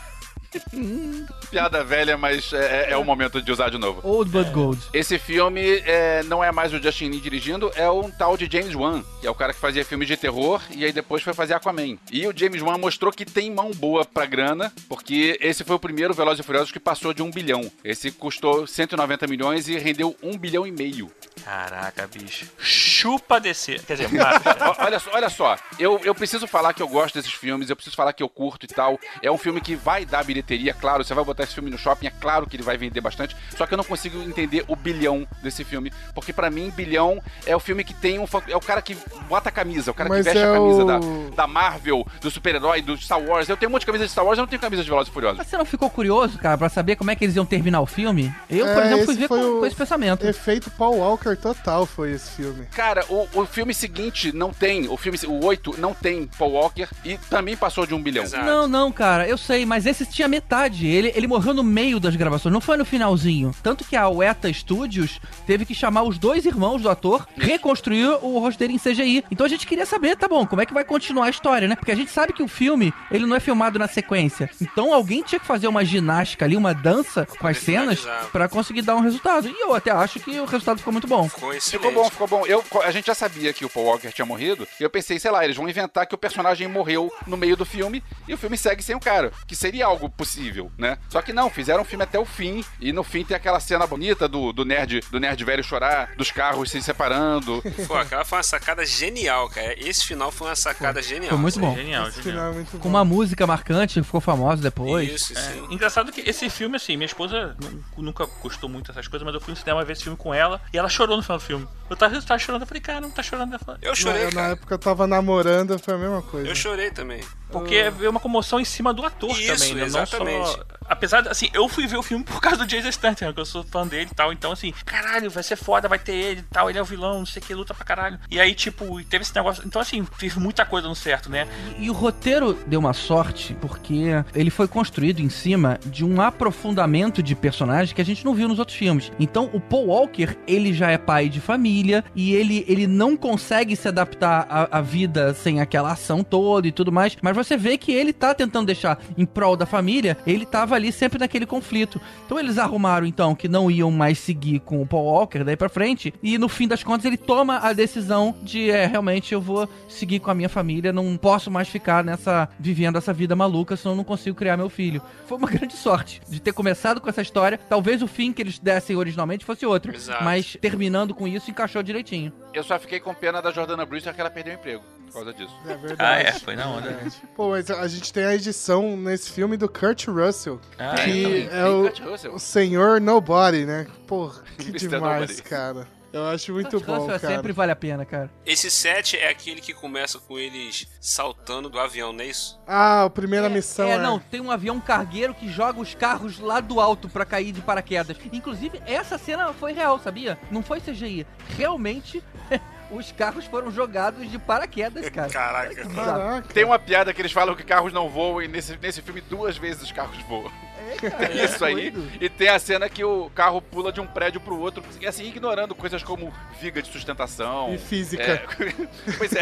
Piada velha, mas é, é o momento de usar de novo. Old But Gold. Esse filme é, não é mais o Justin Lin dirigindo, é um tal de James Wan, que é o cara que fazia filmes de terror e aí depois foi fazer Aquaman. E o James Wan mostrou que tem mão boa pra grana, porque esse foi o primeiro Velozes e Furiosos que passou de um bilhão. Esse custou 190 milhões e rendeu um bilhão e meio. Caraca, bicho. Chupa descer. Quer dizer, olha só, olha só. Eu, eu preciso falar que eu gosto desses filmes, eu preciso falar que eu curto e tal. É um filme que vai dar bilheteria, claro. Você vai botar esse filme no shopping, é claro que ele vai vender bastante. Só que eu não consigo entender o bilhão desse filme. Porque pra mim, bilhão é o filme que tem um. É o cara que bota a camisa, o cara Mas que veste é a camisa o- da, da Marvel, do super-herói, do Star Wars. Eu tenho um monte de camisa de Star Wars, eu não tenho camisa de Velozes e Furiosos. Mas você não ficou curioso, cara, pra saber como é que eles iam terminar o filme? Eu, por É, exemplo, fui ver foi com, o- com esse pensamento. Efeito Paul Walker total foi esse filme. Cara, o, o filme seguinte não tem, o filme, o 8 não tem Paul Walker e também passou de um bilhão. Não, não, cara, eu sei, mas esse tinha metade. Ele, ele morreu no meio das gravações, não foi no finalzinho. Tanto que a Weta Studios teve que chamar os dois irmãos do ator, reconstruir o rosto dele em CGI. Então a gente queria saber, tá bom, como é que vai continuar a história, né? Porque a gente sabe que o filme, ele não é filmado na sequência. Então alguém tinha que fazer uma ginástica ali, uma dança com as cenas pra conseguir dar um resultado. E eu até acho que o resultado ficou muito bom. Ficou Ficou bom, ficou bom. Eu, a gente já sabia que o Paul Walker tinha morrido, e eu pensei, sei lá, eles vão inventar que o personagem morreu no meio do filme e o filme segue sem o cara, que seria algo possível, né? Só que não, fizeram o filme até o fim, e no fim tem aquela cena bonita do, do nerd do nerd velho chorar, dos carros se separando. Pô, aquela foi uma sacada genial, cara. Esse final foi uma sacada genial. Foi muito bom. Genial, Esse genial. final é muito Com uma música marcante, que ficou famosa depois. Isso, sim. Engraçado que esse filme, assim, minha esposa nu- nunca gostou muito dessas coisas, mas eu fui no cinema ver esse filme com ela e ela chorou no final do filme. Eu tava, eu tava chorando, eu falei, cara, não tá chorando. Ela falou, Eu chorei, na, na cara. época eu tava namorando, foi a mesma coisa. Eu chorei também. Porque veio uma comoção em cima do ator Isso, também, né? exatamente. Não só... Apesar, de, assim, eu fui ver o filme por causa do Jason Statham, que eu sou fã dele e tal. Então, assim, caralho, vai ser foda, vai ter ele e tal. Ele é o vilão, não sei o que, luta pra caralho. E aí, tipo, teve esse negócio. Então, assim, teve muita coisa no certo, né? E o roteiro deu uma sorte porque ele foi construído em cima de um aprofundamento de personagens que a gente não viu nos outros filmes. Então, o Paul Walker, ele já é pai de família e ele, ele não consegue se adaptar à, à vida sem aquela ação toda e tudo mais. Mas você vê que ele tá tentando deixar em prol da família, ele tava ali sempre naquele conflito. Então, eles arrumaram, então, que não iam mais seguir com o Paul Walker daí pra frente e no fim das contas ele toma a decisão de, é, realmente eu vou seguir com a minha família, não posso mais ficar nessa vivendo essa vida maluca, senão eu não consigo criar meu filho. Foi uma grande sorte de ter começado com essa história. Talvez o fim que eles dessem originalmente fosse outro, Exato. mas terminando com isso encaixou direitinho. Eu só fiquei com pena da Jordana Brewster que ela perdeu o emprego por causa disso. É verdade. Ah, é, foi na onda. É. Pô, mas a gente tem a edição nesse filme do Kurt Russell, Ah, que também. é o, Kurt Russell. o senhor Nobody, né? Porra, que demais, cara. Eu acho muito Kurt bom, Russell cara. sempre vale a pena, cara. Esse set é aquele que começa com eles saltando do avião, não é isso? Ah, a primeira missão é, é... não, tem um avião cargueiro que joga os carros lá do alto pra cair de paraquedas. Inclusive, essa cena foi real, sabia? Não foi CGI. Realmente, os carros foram jogados de paraquedas, cara. Caraca. Bizarro. Tem uma piada que eles falam que carros não voam e nesse, nesse filme duas vezes os carros voam. É Isso aí. E tem a cena que o carro pula de um prédio pro outro, e assim, ignorando coisas como viga de sustentação. E física. É, pois é.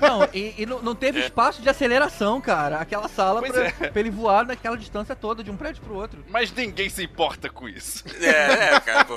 Não, e, e não, não teve espaço de aceleração, cara. Aquela sala pra, é. pra ele voar naquela distância toda, de um prédio pro outro. Mas ninguém se importa com isso. É, é, cara, pô.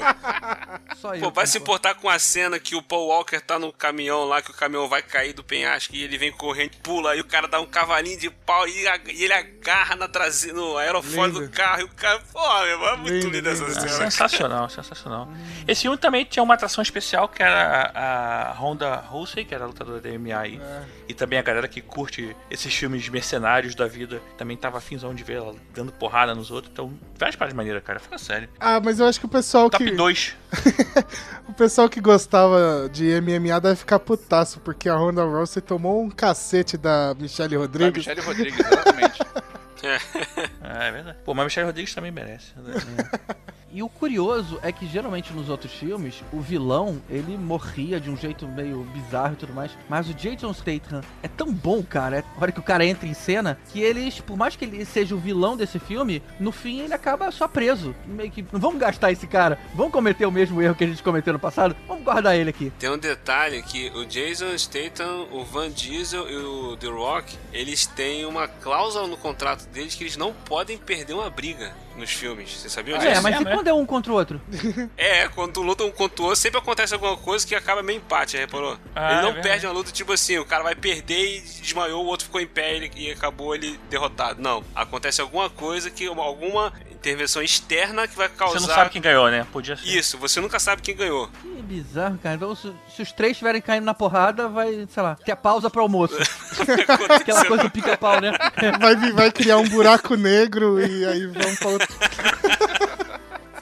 Só eu. Pô, vai se importar com a cena que o Paul Walker tá no caminhão lá, que o caminhão vai cair do penhasco e ele vem correndo, pula, e o cara dá um cavalinho de pau e, a- e ele agarra na traseira, no aerofólio do carro e o cara, pô, meu irmão, é muito lindo essa É cena. sensacional, sensacional. Esse filme também tinha uma atração especial que era a, Honda Rousey, que era a lutadora da MMA aí. E também a galera que curte esses filmes mercenários da vida também tava afinzão de ver ela dando porrada nos outros. Então, várias paradas maneiras, cara. Fala sério. Ah, mas eu acho que o pessoal Top que. 2. O pessoal que gostava de MMA deve ficar putaço, porque a Ronda Rousey tomou um cacete da Michelle Rodrigues. Michelle Rodrigues, exatamente. É, é verdade. Pô, mas Michelle Rodrigues também merece. né? E o curioso é que geralmente nos outros filmes, o vilão, ele morria de um jeito meio bizarro e tudo mais. Mas o Jason Statham é tão bom, cara. É, a hora que o cara entra em cena, que eles, por mais que ele seja o vilão desse filme, no fim ele acaba só preso. Meio que, não vamos gastar esse cara. Vamos cometer o mesmo erro que a gente cometeu no passado? Vamos guardar ele aqui. Tem um detalhe que o Jason Statham, o Van Diesel e o The Rock, eles têm uma cláusula no contrato deles que eles não podem perder uma briga nos filmes. Você sabia disso? É, mas e quando é um contra o outro? É, quando lutam um contra o outro, sempre acontece alguma coisa que acaba meio empate, reparou? Ah, ele é não verdade. perde uma luta, tipo assim, o cara vai perder e desmaiou, o outro ficou em pé ele- e acabou ele derrotado. Não, acontece alguma coisa que alguma intervenção externa que vai causar. Você não sabe quem ganhou, né? Podia ser. Isso, você nunca sabe quem ganhou. Que bizarro, cara. Então, se, se os três estiverem caindo na porrada, vai, sei lá, ter pausa pro almoço. Aquela coisa do pica-pau, né? Vai, vai criar um buraco negro e aí vamos pra outro.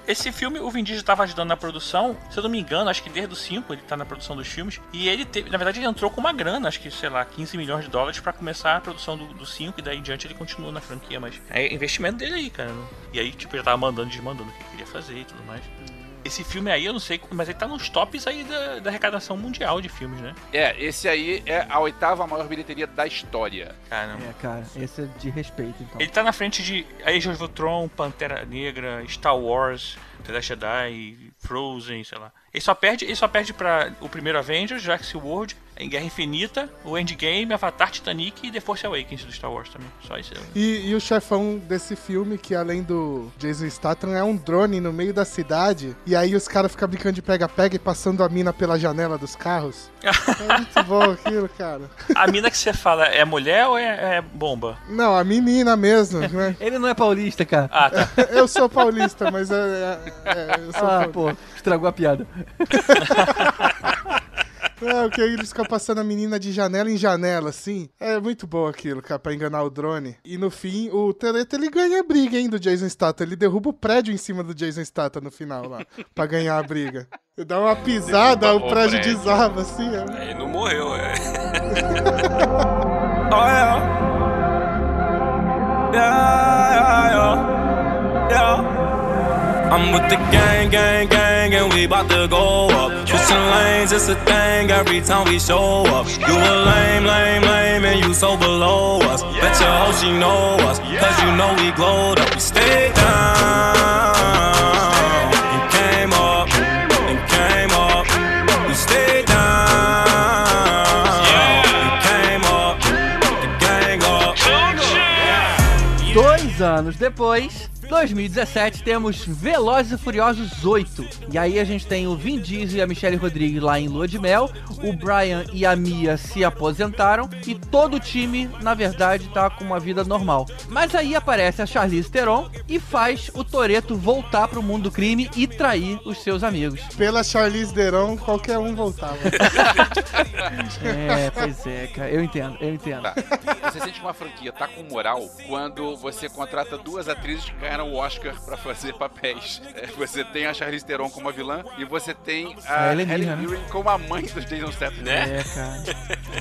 Esse filme, o Vin Diesel tava ajudando na produção, se eu não me engano, acho que desde o 5 ele tá na produção dos filmes. E ele teve, na verdade, ele entrou com uma grana, acho que, sei lá, 15 milhões de dólares pra começar a produção do, do 5 e daí em diante ele continua na franquia, mas é investimento dele aí, cara. E aí, tipo, ele tava mandando e desmandando o que queria fazer e tudo mais. Esse filme aí, eu não sei, mas ele tá nos tops aí da, da arrecadação mundial de filmes, né? É, esse aí é a oitava maior bilheteria da história. Caramba. É, cara, esse é de respeito, então. Ele tá na frente de Age of Ultron, Pantera Negra, Star Wars, The Last Jedi, Frozen, sei lá. Ele só perde, ele só perde para o primeiro Avengers, Jurassic World, em Guerra Infinita, o Endgame, Avatar, Titanic e The Force Awakens do Star Wars também. Só isso. E, e o chefão desse filme, que além do Jason Statham, é um drone no meio da cidade. E aí os caras ficam brincando de pega-pega e passando a mina pela janela dos carros. É muito bom aquilo, cara. A mina que você fala é mulher ou é, é bomba? Não, a menina mesmo, né? Ele não é paulista, cara. Ah, tá. Eu sou paulista, mas é. é- é, eu sou Ah, paulista. pô, estragou a piada. É, porque eles ficam passando a menina de janela em janela, assim. É muito bom aquilo, cara, pra enganar o drone. E no fim, o Toretto, ele ganha a briga, hein, do Jason Statham. Ele derruba o prédio em cima do Jason Statham no final, lá, pra ganhar a briga. Ele dá uma pisada, o o prédio prédio. desaba, assim. É. Ele não morreu, é. Oh yeah. Yeah, yeah, yeah. Yeah. I'm with the gang, gang, gang, and we bout to go up. Switching lanes, it's a thing every time we show up. You a lame, lame, lame, and you so below us. Bet your hoe she know us, cause you know we glowed up. We stayed down, and came up, and came up. We stayed down, and came up, the gang up. Dois anos depois, 2017, temos Velozes e Furiosos 8. E aí a gente tem o Vin Diesel e a Michelle Rodrigues lá em Lua de Mel, o Brian e a Mia se aposentaram e todo o time, na verdade, tá com uma vida normal. Mas aí aparece a Charlize Theron e faz o Toreto voltar pro mundo do crime e trair os seus amigos. Pela Charlize Theron, qualquer um voltava. É, pois é, cara, eu entendo, eu entendo. Tá. Você sente que uma franquia tá com moral quando você contrata duas atrizes que ganharam o Oscar pra fazer papéis. É, você tem a Charlize Theron como a vilã e você tem a A Helen Mirren, né? Mirren como a mãe dos Jason Statham. Né? É, cara.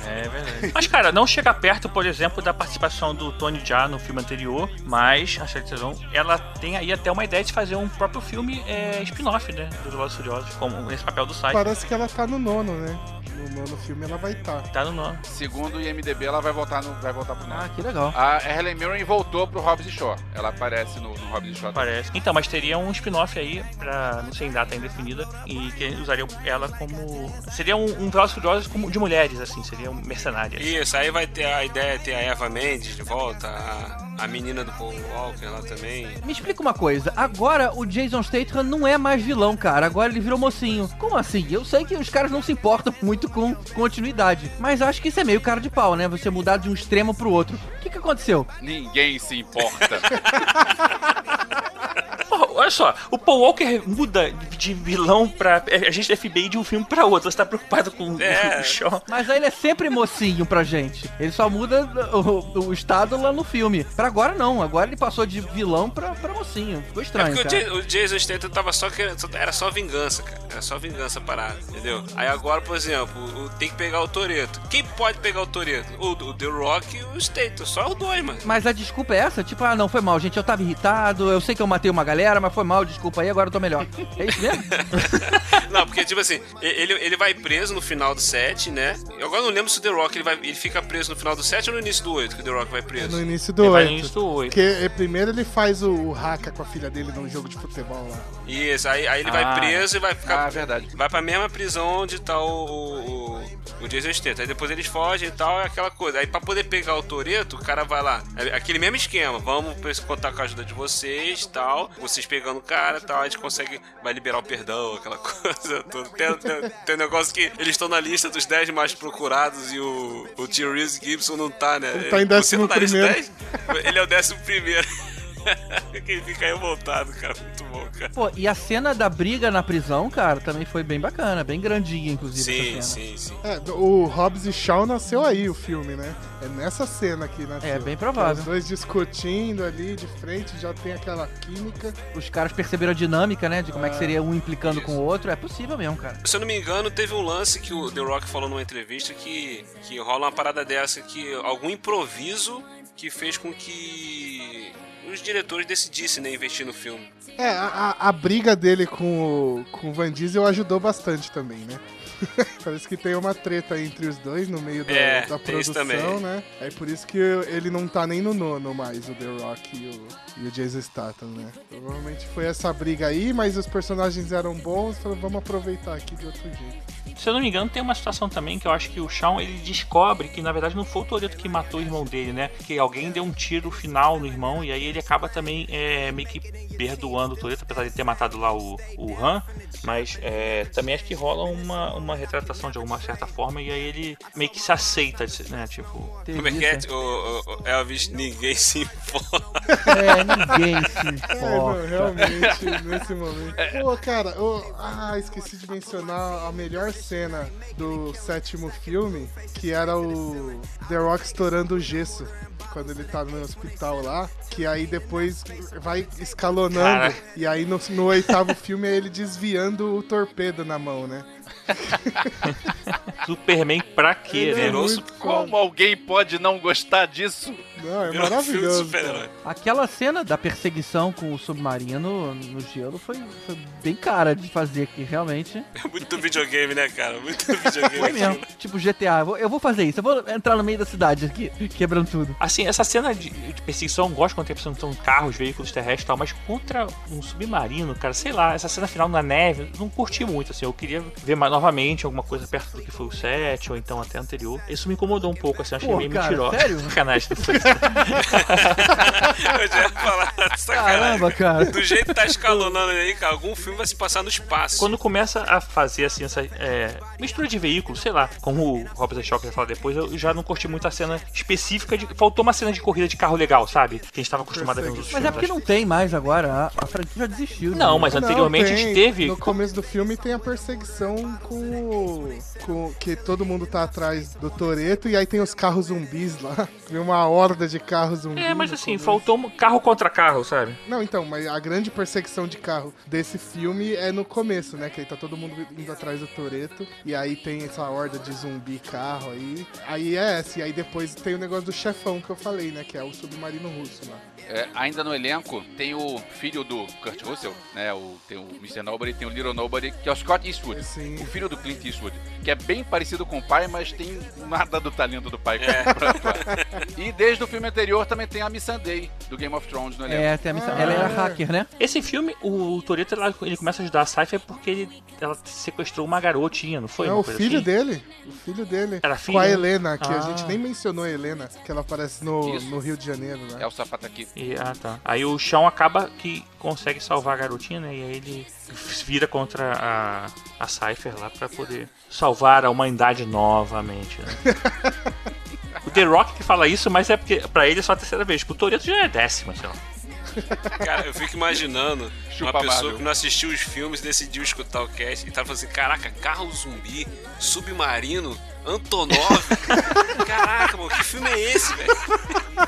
É verdade. Mas, cara, não chega perto, por exemplo, da participação do Tony Jaa no filme anterior, mas a Charlize Theron, ela tem aí até uma ideia de fazer um próprio filme é, spin-off, né, do Velozes Furiosos, como esse papel do Sai. Parece que ela tá no nono, né? No nono filme ela vai estar. Tá no nono. Segundo o IMDB, ela vai voltar, no, vai voltar pro nono. Ah, que legal. A Helen Mirren voltou pro Hobbs e Shaw. Ela aparece no, no Hobbs e Shaw. Parece. Então, mas teria um spin-off aí, pra, não sei em data indefinida, e que usariam ela como. Seria um, um Velozes Furiosos como de mulheres, assim, seria um mercenário. Isso, aí vai ter a ideia de ter a Eva Mendes de volta, a, a menina do Paul Walker lá também. Me explica uma coisa, agora o Jason Statham não é mais vilão, cara. Agora ele virou mocinho. Como assim? Eu sei que os caras não se importam muito com continuidade, mas acho que isso é meio cara de pau, né? Você mudar de um extremo pro outro. O que, que aconteceu? Ninguém se importa. Olha só, o Paul Walker muda de vilão pra agente da FBI de um filme pra outro. Você tá preocupado com É. o Shaw? Mas aí ele é sempre mocinho pra gente. Ele só muda o, o estado lá no filme. Pra agora não, agora ele passou de vilão pra, pra mocinho. Ficou É estranho, porque o, cara. O Jason Statham tava só querendo, era só vingança, cara. Era só vingança parada, entendeu? Aí agora, por exemplo, o- tem que pegar o Toreto. Quem pode pegar o Toreto? O, o The Rock e o Statham, só os dois, mano. Mas a desculpa é essa? Tipo, ah, não, foi mal, gente. Eu tava irritado, eu sei que eu matei uma galera, mas foi mal, desculpa aí, agora eu tô melhor. É isso mesmo? Não, porque, tipo assim, e- ele, ele vai preso no final do 7, né? Eu agora não lembro se o The Rock ele, vai, ele fica preso no final do 7 ou no início do 8 que o The Rock vai preso. No início do Ele vai 8. no início do 8. Porque eh, primeiro ele faz o, o haka com a filha dele num jogo de futebol lá. Isso, aí, aí ele Ah. vai preso e vai ficar. Ah, verdade. Vai pra mesma prisão onde tá o, o, o, o Jason Statham. Aí depois eles fogem e tal, é aquela coisa. Aí pra poder pegar o Toreto, o cara vai lá. É aquele mesmo esquema. Vamos contar com a ajuda de vocês tal. Vocês pegando o cara e tal. A gente consegue. Vai liberar o perdão, aquela coisa toda. Tem, tem, tem um negócio que eles estão na lista dos 10 mais procurados e o, o Tio Reese Gibson não tá, né? Ele tá em tá 11º. 10? Ele é o décimo primeiro. que ele fica revoltado, cara. Muito bom, cara. Pô, e a cena da briga na prisão, cara, também foi bem bacana, bem grandinha, inclusive. Sim, essa cena. sim, sim. É, o Hobbs e Shaw nasceu aí, o filme, né? É nessa cena aqui, nasceu. É, bem provável. Os dois discutindo ali de frente, já tem aquela química. Os caras perceberam a dinâmica, né? De como é que É. seria um implicando com o outro. É possível mesmo, cara. Se eu não me engano, teve um lance que o The Rock falou numa entrevista que, que rola uma parada dessa, que algum improviso que fez com que os diretores decidissem né, investir no filme. É, a, a- briga dele com o, com o Van Diesel ajudou bastante também, né? Parece que tem uma treta entre os dois no meio da, É, da produção, né? É por isso que ele não tá nem no nono mais, o The Rock e o, e o Jason Statham, né? Provavelmente foi essa briga aí, mas os personagens eram bons, falaram, vamos aproveitar aqui de outro jeito. Se eu não me engano, tem uma situação também que eu acho que o Shawn ele descobre que na verdade não foi o Toreto que matou o irmão dele, né? Que alguém deu um tiro final no irmão e aí ele acaba também é, meio que perdoando o Toreto, apesar de ter matado lá o, o Han. Mas é, também acho que rola uma, uma retratação de alguma certa forma e aí ele meio que se aceita, né? Tipo. Como é que é? O Elvis, ninguém se importa. É, ninguém se É, não, realmente, nesse momento. Pô, cara, eu- ah, esqueci de mencionar a melhor cena do sétimo filme, que era o The Rock estourando o gesso. Quando ele tá no hospital lá, que aí depois vai escalonando. Cara. E aí no, no oitavo filme é ele desviando o torpedo na mão, né? Superman pra quê, Ele né? é muito Como alguém pode não gostar disso? Não, é Virou um filme de maravilhoso. Aquela cena da perseguição com o submarino no gelo foi, foi bem cara de fazer aqui, realmente. É muito videogame, né, cara? Muito videogame. Foi mesmo. Tipo GTA, eu vou, eu vou fazer isso, eu vou entrar no meio da cidade aqui, quebrando tudo. Assim, essa cena de, de perseguição, eu gosto quando tem perseguição de carros, veículos terrestres e tal, mas contra um submarino, cara, sei lá, essa cena final na neve, não curti muito, assim, eu queria ver mais novamente alguma coisa perto do que foi o 7, ou então até anterior. Isso me incomodou um pouco, assim, achei Pô, meio cara, mentiroso. sério? Sacanagem. não foi? Eu já ia falar, sacanagem. Caramba, cara. Do jeito que tá escalonando aí, cara, algum filme vai se passar no espaço. Quando começa a fazer, assim, essa é, mistura de veículos, sei lá, como o Robert Shock vai falar depois, eu já não curti muito a cena específica de... Faltou uma cena de corrida de carro legal, sabe? Que a gente tava acostumado a ver nos outros Mas é filmes, porque acho. não tem mais agora, a, a franquia já desistiu. Não, né? mas anteriormente a gente teve- No começo do filme tem a perseguição com. Com, que todo mundo tá atrás do Toreto e aí tem os carros zumbis lá. Tem uma horda de carros zumbis. É, mas assim, começo. faltou um carro contra carro, sabe? Não, então, mas a grande perseguição de carro desse filme é no começo, né? Que aí tá todo mundo indo atrás do Toreto. E aí tem essa horda de zumbi carro aí. Aí é essa. E aí depois tem o negócio do chefão que eu falei, né? Que é o submarino russo lá. É, ainda no elenco tem o filho do Kurt Russell, né? O, tem o Mr. Nobody, tem o Little Nobody, que é o Scott Eastwood, o filho do Clint Eastwood, que é bem parecido com o pai, mas tem nada do talento do pai. É. e desde o filme anterior também tem a Missandei, do Game of Thrones, no elenco. É, tem a missão. Ela era hacker, né? Esse filme, o Toreto ela- ele começa a ajudar a Cypher porque ele, ela sequestrou uma garotinha, não foi? É o filho assim? dele. O filho dele. Era Com filho? a Helena, que a Ah. gente nem mencionou a Helena, que ela aparece no, no Rio de Janeiro, né? É o sapato aqui. E- ah, tá. Aí o Chão acaba que consegue salvar a garotinha, né? E aí ele vira contra a, a Cypher lá pra poder salvar a humanidade novamente, né? o The Rock que fala isso, mas é porque pra ele é só a terceira vez. Pro Toreto já é a décima, sei lá. Cara, eu fico imaginando Chupa uma pessoa Marvel. que não assistiu os filmes decidiu escutar o cast e tava falando assim: caraca, carro zumbi, submarino, Antonov. caraca, mano, que filme é esse, velho?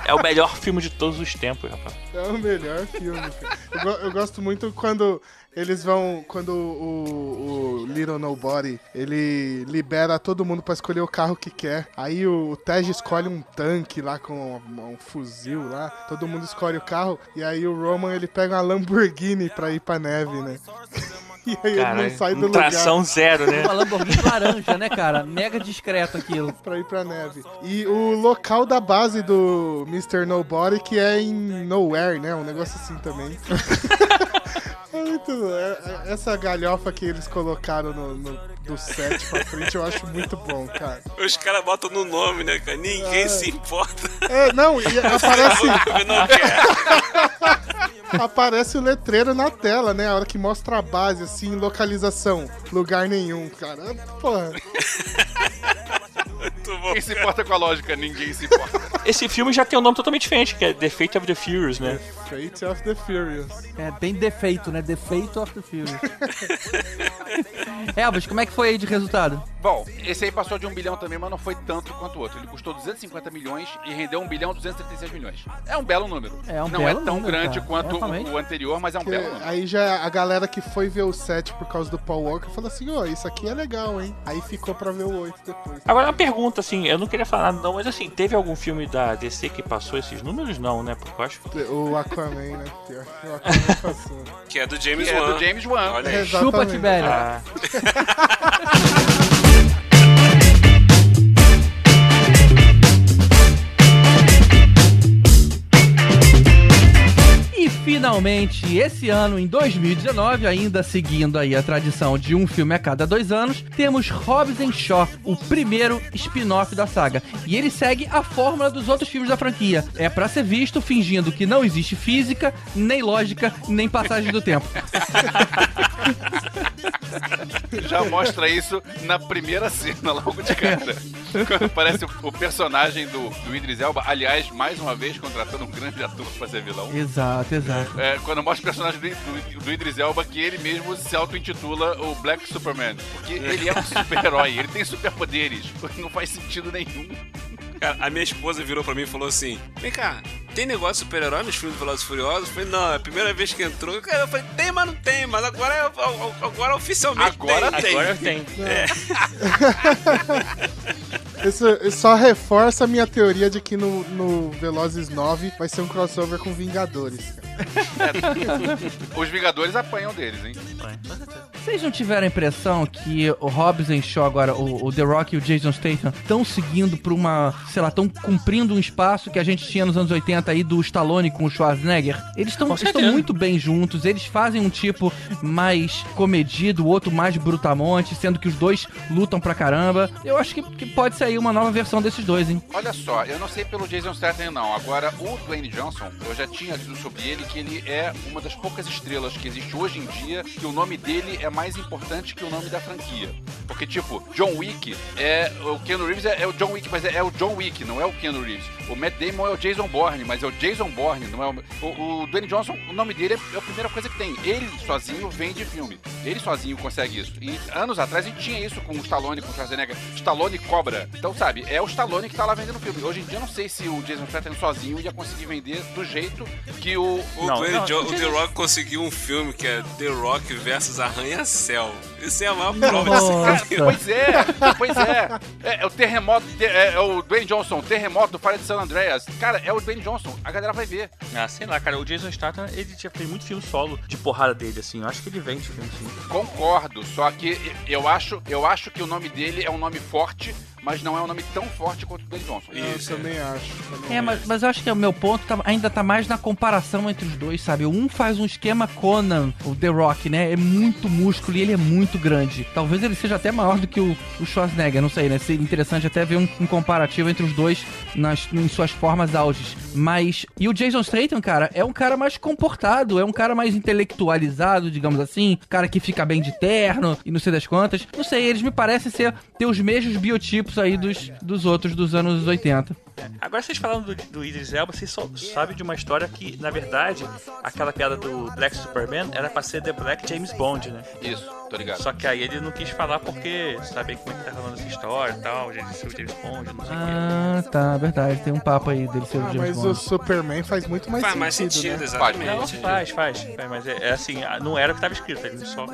É o melhor filme de todos os tempos, rapaz. É o melhor filme, cara. Eu, eu gosto muito quando eles vão. Quando o, o Little Nobody ele libera todo mundo pra escolher o carro que quer. Aí o Tej escolhe um tanque lá com um, um fuzil lá. Todo mundo escolhe o carro. E aí o Roman ele pega uma Lamborghini pra ir pra neve, né? E aí ele Caralho, não sai do um lugar. tração zero, né? Uma Lamborghini laranja, né, cara? Mega discreto aquilo. pra ir pra neve. E o local da base do Mr. Nobody, que é em Nowhere, né? Um negócio assim também. É muito. é- é- essa galhofa que eles colocaram no, no- do set pra frente eu acho muito bom, cara. Os caras botam no nome, né, cara? Ninguém É. se importa. É, não, e aparece. Eu não. Aparece o letreiro na tela, né? A hora que mostra a base, assim, localização. Lugar nenhum, cara. Porra. Quem se importa com a lógica? Ninguém se importa. Esse filme já tem um nome totalmente diferente, que é The Fate of the Furious, né? Fate of the Furious. É bem defeito, né? Defeito of the Furious. Elvis, como é que foi aí de resultado? Bom, esse aí passou de um bilhão também, mas não foi tanto quanto o outro. Ele custou 250 milhões e rendeu 1 bilhão 236 milhões. É um belo número. É um não belo é tão número, grande cara. quanto É, o, anterior, mas é um Que belo número. aí já a galera que foi ver o set por causa do Paul Walker falou assim: ó, isso aqui é legal, hein? Aí ficou pra ver o 8 depois. Agora uma pergunta, assim, eu não queria falar nada não, mas assim, teve algum filme da DC que passou esses números? Não, né? Porque eu acho que... O Aquaman, né? O Aquaman passou. Que é do James Que é Wan. do James Wan. Olha aí. Exatamente. Chupa, Tibério. Ah, finalmente, esse ano, em 2019, ainda seguindo aí a tradição de um filme a cada dois anos, temos Hobbs and Shaw, o primeiro spin-off da saga. E ele segue a fórmula dos outros filmes da franquia. É pra ser visto fingindo que não existe física, nem lógica, nem passagem do tempo. Já mostra isso na primeira cena, logo de cara. Quando aparece o, personagem do, do Idris Elba, aliás, mais uma vez contratando um grande ator pra ser vilão. Exato, exato. É, quando mostra o personagem do, do, do Idris Elba, que ele mesmo se auto-intitula o Black Superman. Porque ele é um super-herói, ele tem superpoderes. Não faz sentido nenhum. Cara, a minha esposa virou pra mim e falou assim: Vem cá, tem negócio de super-herói nos filmes do Velozes e Furiosos? Eu falei, não, é a primeira vez que entrou. Cara, eu falei, tem, mas não tem, mas agora, é- agora oficialmente Agora tem. tem. agora tem. É. Isso, isso só reforça a minha teoria de que no, no Velozes 9 vai ser um crossover com Vingadores. cara. Os Vingadores apanham deles, hein? Vocês não tiveram a impressão que o Hobbs and Shaw agora, o, o The Rock e o Jason Statham, estão seguindo por uma, sei lá, estão cumprindo um espaço que a gente tinha nos anos 80 aí do Stallone com o Schwarzenegger? Eles estão muito bem juntos, eles fazem um tipo mais comedido, o outro mais brutamonte, sendo que os dois lutam pra caramba. Eu acho que, que pode sair uma nova versão desses dois, hein? Olha só, eu não sei pelo Jason Statham não. Agora, o Dwayne Johnson, eu já tinha lido sobre ele que ele é uma das poucas estrelas que existe hoje em dia que o nome dele é mais importante que o nome da franquia. Porque, tipo, John Wick é... O Keanu Reeves é, é o John Wick, mas é, é o John Wick, não é o Keanu Reeves. O Matt Damon é o Jason Bourne, mas é o Jason Bourne, não é o... O, o Dwayne Johnson, o nome dele é a primeira coisa que tem. Ele sozinho vende filme. Ele sozinho consegue isso. E anos atrás a gente tinha isso com o Stallone, com o Schwarzenegger. Stallone cobra. Então, sabe, é o Stallone que tá lá vendendo filme. Hoje em dia eu não sei se o Jason Statham sozinho ia conseguir vender do jeito que o... O, Não, Dwayne não, Jo- o The Rock conseguiu um filme que é The Rock versus Arranha-Céu. Isso é a maior prova desse cara. Pois é, pois é. É, é o terremoto, é, é o Dwayne Johnson, terremoto do Fire de San Andreas. Cara, é o Dwayne Johnson, a galera vai ver. Ah, sei lá, cara, o Jason Statham, ele já fez muito filme solo de porrada dele, assim. Eu acho que ele vende filme, sim. Concordo, só que eu acho, eu acho que o nome dele é um nome forte, mas não é um nome tão forte quanto o Dwayne Johnson. Eu também acho. também É, mas, mas eu acho que o meu ponto tá- ainda tá mais na comparação entre os dois, sabe? Um faz um esquema Conan, o The Rock, né? É muito músculo e ele é muito grande. Talvez ele seja até maior do que o, o Schwarzenegger, não sei, né? Seria interessante até ver um, um comparativo entre os dois nas, em suas formas auges. Mas. E o Jason Statham, cara, é um cara mais comportado, é um cara mais intelectualizado, digamos assim. Cara que fica bem de terno e não sei das quantas. Não sei, eles me parecem ser ter os mesmos biotipos aí dos, dos outros dos anos 80. Agora vocês falando do, do Idris Elba, vocês só sabem de uma história que, na verdade, aquela piada do Black Superman era pra ser The Black James Bond, né? Isso, tô ligado. Só que aí ele não quis falar porque sabia como é que tá rolando essa história e tal, ele ser o James Bond, não sei o quê. Ah, tá, verdade. Tem um papo aí dele ser o Ah, James mas Bond. o Superman faz muito mais Faz sentido. mais sentido, né? exatamente. Não, faz, faz, faz, mas é, é assim, não era o que tava escrito, ele só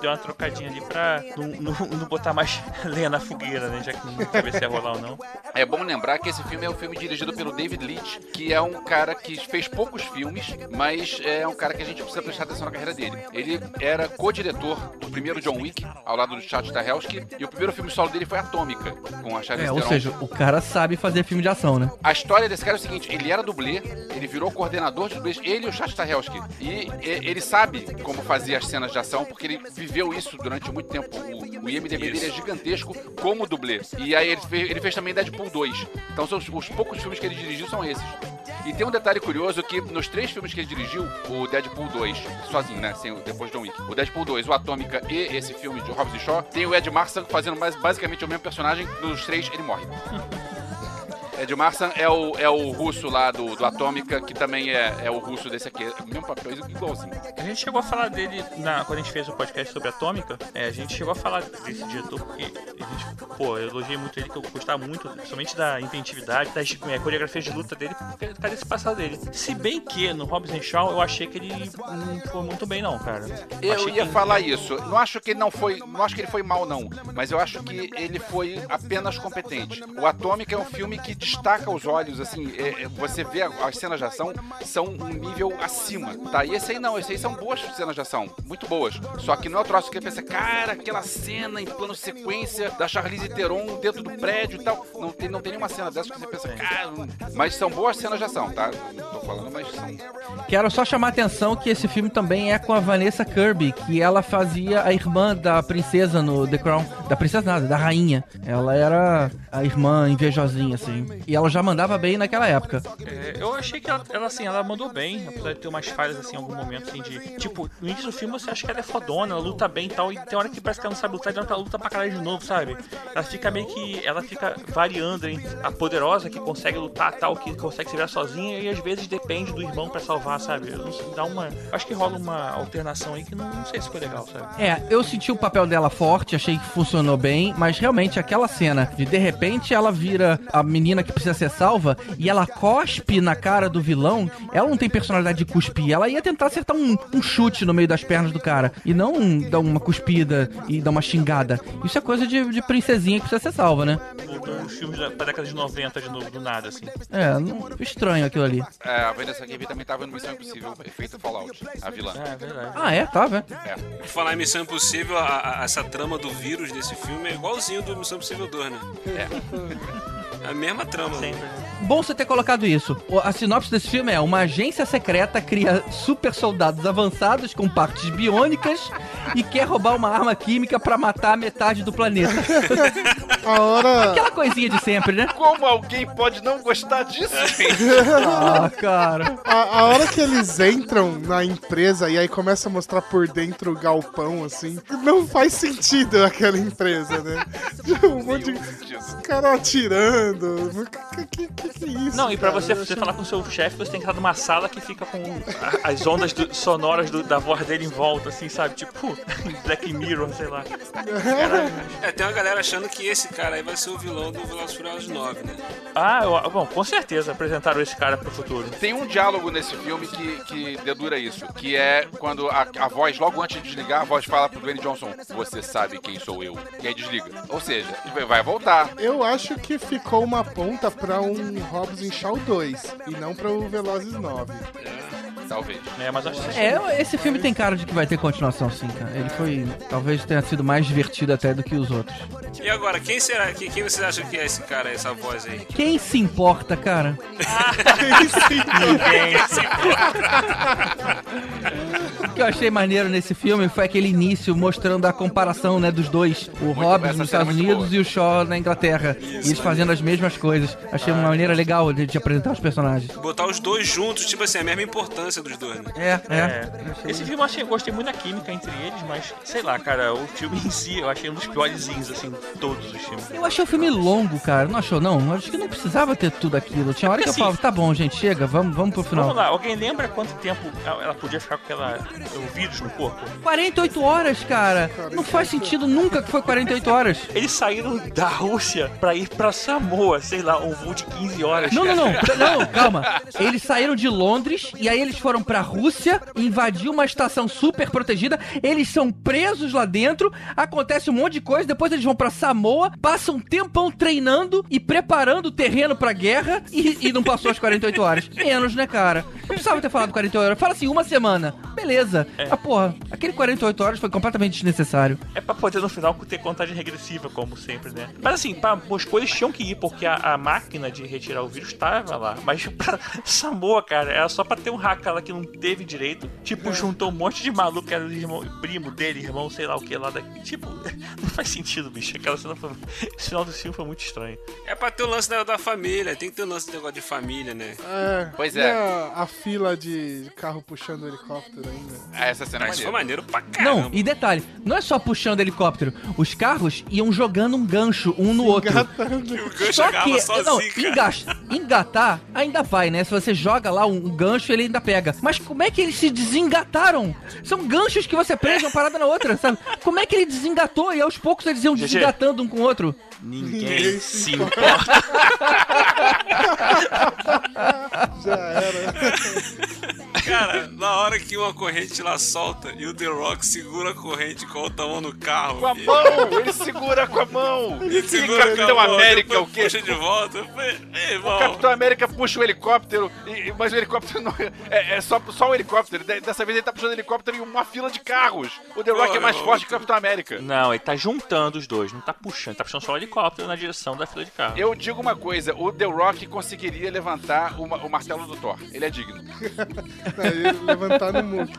deu uma trocadinha ali pra não, não- não botar mais lenha na fogueira, né? Já que não sabia se ia rolar ou não. É bom lembrar que esse filme é um filme dirigido pelo David Leitch, que é um cara que fez poucos filmes, mas é um cara que a gente precisa prestar atenção na carreira dele. Ele era co-diretor do primeiro John Wick, ao lado do Chad Stahelski, e o primeiro filme solo dele foi Atômica, com a Charlize É, ou Theron. seja, o cara sabe fazer filme de ação, né? A história desse cara é o seguinte, ele era dublê, ele virou coordenador de dublês, ele e o Chad Stahelski. E, ele sabe como fazer as cenas de ação, porque ele viveu isso durante muito tempo. O, o IMDB dele é gigantesco como dublê. E aí ele fez, ele fez também Deadpool 2. Então são os, os poucos filmes que ele dirigiu são esses. E tem um detalhe curioso que nos três filmes que ele dirigiu, o Deadpool 2, sozinho, né? Sem, depois de John Wick. O Deadpool 2, o Atômica e esse filme de Hobbs e Shaw, tem o Ed Marsan fazendo mais, basicamente o mesmo personagem. Nos três, ele morre. Ed Marsan é o, é o russo lá do, do Atômica, que também é, é o russo desse aqui. É o mesmo papel, igualzinho. A gente chegou a falar dele na, quando a gente fez o podcast sobre Atômica. É, a gente chegou a falar desse diretor porque a gente, pô, eu elogiei muito ele, que eu gostava muito, principalmente da inventividade, das é, coreografias de luta dele, porque cadê esse passado dele? Se bem que no Hobbs and Shaw eu achei que ele não foi muito bem, não, cara. Eu achei ia que- falar isso. Não acho que ele não foi. Não acho que ele foi mal, não. Mas eu acho que ele foi apenas competente. O Atômica é um filme que destaca os olhos, assim. é- é- você vê as cenas de ação são um nível acima, tá? E esse aí não, esse aí são boas cenas de ação, muito boas. Só que não é o troço que pensa, cara, aquela cena em plano sequência da Charlize Theron dentro do prédio e tal. Não tem, não tem nenhuma cena dessa que você pensa, cara. Mas são boas cenas de ação, tá? Não tô falando, mas são. Quero só chamar a atenção que esse filme também é com a Vanessa Kirby, que ela fazia a irmã da princesa no The Crown. Da princesa nada, da rainha. Ela era a irmã invejosinha, assim. E ela já mandava bem naquela época. É, eu achei que ela, ela, assim, ela mandou bem, apesar de ter umas falhas, assim, em algum momento, assim, de... Tipo, no início do filme você acha que ela é fodona, ela luta bem e tal, e tem hora que parece que ela não sabe lutar, e tem hora que ela luta pra caralho de novo, sabe? Ela fica meio que... Ela fica variando entre a poderosa, que consegue lutar tal, que consegue se virar sozinha, e às vezes depende do irmão pra salvar, sabe? Sei, dá uma... Acho que rola uma alternação aí que não, não sei se foi legal, sabe? É, eu senti o papel dela forte, achei que funcionou bem, mas realmente aquela cena de de repente ela vira a menina que precisa ser salva e ela cospe na cara do vilão, ela não tem personalidade de cuspir, ela ia tentar acertar um, um chute no meio das pernas do cara e não dar uma cuspida e dar uma xingada. Isso é coisa de, de princesinha que precisa ser salva, né? Voltou os filmes da, década de 90 de novo, do nada, assim. É, não, estranho aquilo ali. É, a Vanessa Kirby também tava no Missão Impossível, efeito Fallout, a vilã. É, verdade. Ah, é? Tá, velho. É. Por falar em Missão Impossível, a- a- essa trama do vírus desse filme é igualzinho do Missão Impossível 2, né? É. A mesma trama. Bom você ter colocado isso. O- A sinopse desse filme é: uma agência secreta cria super soldados avançados com partes biônicas e quer roubar uma arma química pra matar metade do planeta. A hora. Aquela coisinha de sempre, né? Como alguém pode não gostar disso? ah, cara. A, a hora que eles entram na empresa e aí começa a mostrar por dentro o galpão, assim, não faz sentido aquela empresa, né? Um monte de os caras atirando. Que, que, que que é isso? Não, e pra cara? você, você falar com o seu chefe, você tem que estar numa sala que fica com a- as ondas do- sonoras do- da voz dele em volta, assim, sabe? Tipo, Black Mirror, sei lá. É, tem uma galera achando que esse cara aí vai ser o vilão do Furiosos 9, né? Ah, eu- bom, com certeza apresentaram esse cara pro futuro. Tem um diálogo nesse filme que, que dedura isso, que é quando a, a voz, logo antes de desligar, a voz fala pro Dwayne Johnson, você sabe quem sou eu. E aí desliga. Ou seja, vai voltar. Eu acho que ficou uma ponta pra um Hobbs em Shaw 2 e não pra o Velozes 9. Talvez. É, mas acho que É, esse filme tem cara de que vai ter continuação sim, cara. Ele foi, talvez tenha sido mais divertido até do que os outros. E agora, quem será? Quem, quem vocês acham que é esse cara, essa voz aí? Quem se importa, cara? Ninguém. O que eu achei maneiro nesse filme foi aquele início mostrando a comparação, né, dos dois. O Hobbs essa nos é Estados Unidos boa. e o Shaw na Inglaterra. e eles fazendo as mesmas coisas. Achei uma maneira legal de, de apresentar os personagens. Botar os dois juntos, tipo assim, a mesma importância dos dois, né? É, é. É. Esse filme eu achei, eu gostei muito da química entre eles, mas sei lá, cara, o filme em si eu achei um dos piorzinhos, assim, de todos os filmes. Eu achei o filme longo, cara. Não achou, não? Acho que não precisava ter tudo aquilo. Tinha hora que eu Assim- falava, tá bom, gente, chega, vamos, vamos pro final. Vamos lá, alguém lembra quanto tempo ela podia ficar com aquela, o vírus no corpo? 48 horas, cara. Não faz sentido nunca que foi 48 horas. Eles saíram da Rússia pra ir pra Samoa, sei lá, um voo de 15 horas. Não, não, cara. não. Não, calma. Eles saíram de Londres e aí eles foram pra Rússia, invadiu uma estação super protegida. Eles são presos lá dentro. Acontece um monte de coisa. Depois eles vão pra Samoa, passam um tempão treinando e preparando o terreno pra guerra e, e não passou as 48 horas. Menos, né, cara? Não precisava ter falado 48 horas. Fala assim, uma semana. Beleza. Ah, porra, aquele 48 horas foi completamente desnecessário. É pra poder no final ter contagem regressiva, como sempre, né? Mas assim, pra Moscou eles tinham que ir, porque a, a máquina de retirar o vírus tava lá. Mas pra Samoa, cara, era só pra ter um hacker lá que não teve direito. Tipo, juntou um monte de maluco, que era o irmão, primo dele, irmão, sei lá o que lá daqui. Tipo, não faz sentido, bicho. Aquela cena foi. Esse final do filme foi muito estranho. É pra ter o lance da, da família, tem que ter o lance do negócio de família, né? É, Pois e é. A, a fila de carro puxando o helicóptero ainda. Essa cena é Mas foi maneira. maneiro pra caramba. Não, e detalhe, não é só puxando helicóptero. Os carros iam jogando um gancho um no outro. Engatando. O gancho Só que, sozinho, não, engatar ainda vai, né? Se você joga lá um, um gancho, ele ainda pega. Mas como é que eles se desengataram? São ganchos que você prende uma parada na outra, sabe? Como é que ele desengatou e aos poucos eles iam desengatando um com o outro? Ninguém se se importa. Já era. Cara, na hora que uma corrente lá solta e o The Rock segura a corrente com a outra mão no carro. Com a mão! Ele segura com a mão! Ele E segura Capitão com a mão, América, o quê? puxa de volta. "Ei. O Capitão América puxa o helicóptero, e- mas o helicóptero não é, é só, só o helicóptero. De- Dessa vez ele tá puxando o helicóptero em uma fila de carros. O The Rock Pô, é mais forte que o Capitão América. Não, ele tá juntando os dois, não tá puxando, tá puxando só o helicóptero na direção da fila de carro. Eu digo uma coisa, o The Rock conseguiria levantar o, o martelo do Thor. Ele é digno. É, ele levantar no mundo.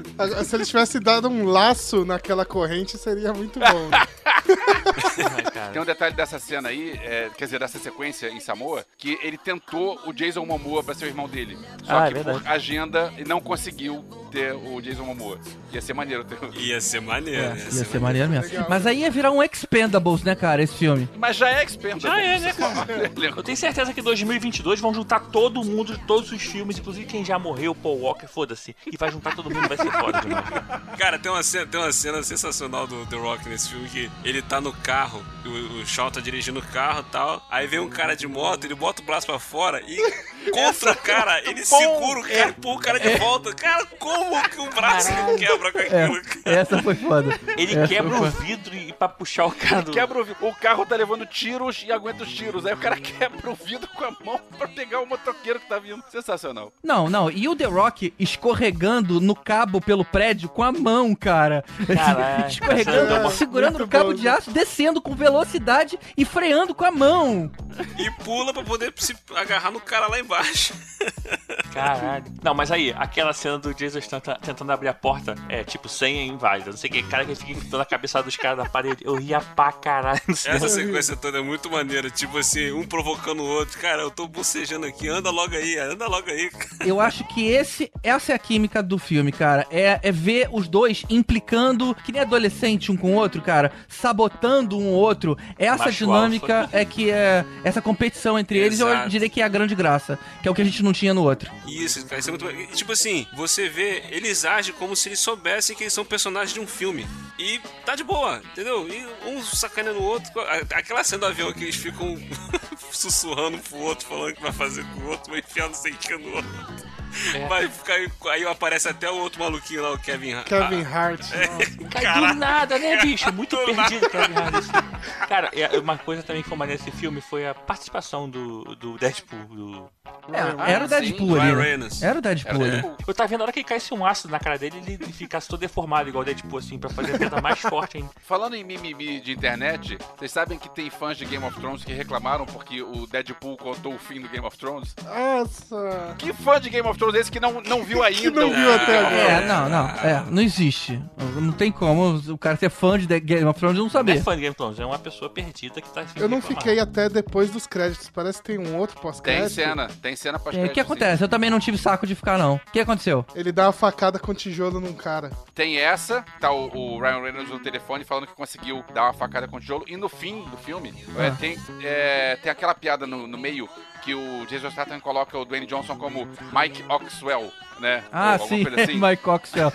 Se ele tivesse dado um laço naquela corrente, seria muito bom. Né? Tem um detalhe dessa cena aí, é, quer dizer, dessa sequência em Samoa, que ele tentou o Jason Momoa pra ser o irmão dele. Só Ah, é que verdade. por agenda ele não conseguiu ter o Jason Momoa. Ia ser maneiro ter o... Ia ser maneiro. É, ia ser maneiro mesmo. Mas aí ia virar um Expendables, né, cara, esse filme. Mas já é expert. Já é, né, cara? Eu tenho certeza que em 2022 vão juntar todo mundo de todos os filmes, inclusive quem já morreu, Paul Walker, foda-se. E vai juntar todo mundo, vai ser foda demais. Cara, tem uma, cena, tem uma cena sensacional do The Rock nesse filme que ele tá no carro, o, o Shaw tá dirigindo o carro e tal. Aí vem um cara de moto, ele bota o braço pra fora e contra o cara, ele segura o cara e empurra o cara de volta. Cara, como que o braço não quebra com É, aquilo? cara? essa foi foda. Ele Essa quebra o vidro e pra puxar o cara do... Quebra o vidro. O carro tá levando tiros e aguenta os tiros. Aí o cara quebra o vidro com a mão pra pegar o motoqueiro que tá vindo. Sensacional. Não, não. E o The Rock escorregando no cabo pelo prédio com a mão, cara. Caraca, escorregando, é segurando muito cabo bom, de aço, descendo com velocidade e freando com a mão. E pula pra poder se agarrar no cara lá embaixo. Caralho. Não, mas aí, aquela cena do Jason tenta- tentando abrir a porta, é tipo, senha inválida. Não sei o que, cara que fica gritando a cabeça dos caras na parede. Eu ria pra caralho. Essa sequência toda é muito maneira. Tipo assim, um provocando o outro. Cara, eu tô bocejando aqui. Anda logo aí, anda logo aí. Eu acho que esse, essa é a química do filme, cara. É, é ver os dois implicando, que nem adolescente um com o outro, cara, sabotando um outro. Essa Macho dinâmica é que é. Essa competição entre eles, eu Exato. diria que é a grande graça. Que é o que a gente não tinha no outro. Isso, cara, isso é muito. e, Tipo assim, você vê, eles agem como se eles soubessem que eles são personagens de um filme. E tá de boa, entendeu? E um sacaneando o outro. Aquela cena do avião que eles ficam sussurrando pro outro, falando que vai fazer com o outro, vai enfiar não sei que no outro. É. Vai ficar. Aí aparece até o outro maluquinho lá, o Kevin Hart. Kevin Hart. Cai do nada, né, bicho? Muito perdido, Kevin Hart. assim. Cara, é, uma coisa também que foi maneira nesse filme foi a participação do, do Deadpool. Do... É, era o Deadpool ali. né? Era o Deadpool ali. Eu tava vendo a hora que caísse um ácido na cara dele, ele ficasse todo deformado, igual o Deadpool, assim, pra fazer a piada mais forte ainda. Falando em mimimi de internet, vocês sabem que tem fãs de Game of Thrones que reclamaram porque o Deadpool contou o fim do Game of Thrones? Nossa. Que fã de Game of Thrones é esse que não, não viu ainda? não o- viu até agora. É, não, não. É, não existe. Não tem como o cara ser fã de Game of Thrones e não Não é saber. fã de Game of Thrones, é uma pessoa perdida que tá Eu não fiquei até depois dos créditos. Parece que tem um outro Tem pós-crédito. cena, tem cena É, O que acontece? Eu também não tive saco de ficar, não. O que aconteceu? Ele dá uma facada com tijolo num cara. Tem essa, tá o, o Ryan Reynolds no telefone falando que conseguiu dar uma facada com tijolo. E no fim do filme, é, Ah. tem, é, tem aquela piada no, no meio que o Jason Statham coloca o Dwayne Johnson como Mike Oxwell, né? Ah, sim, assim. Mike Coxwell.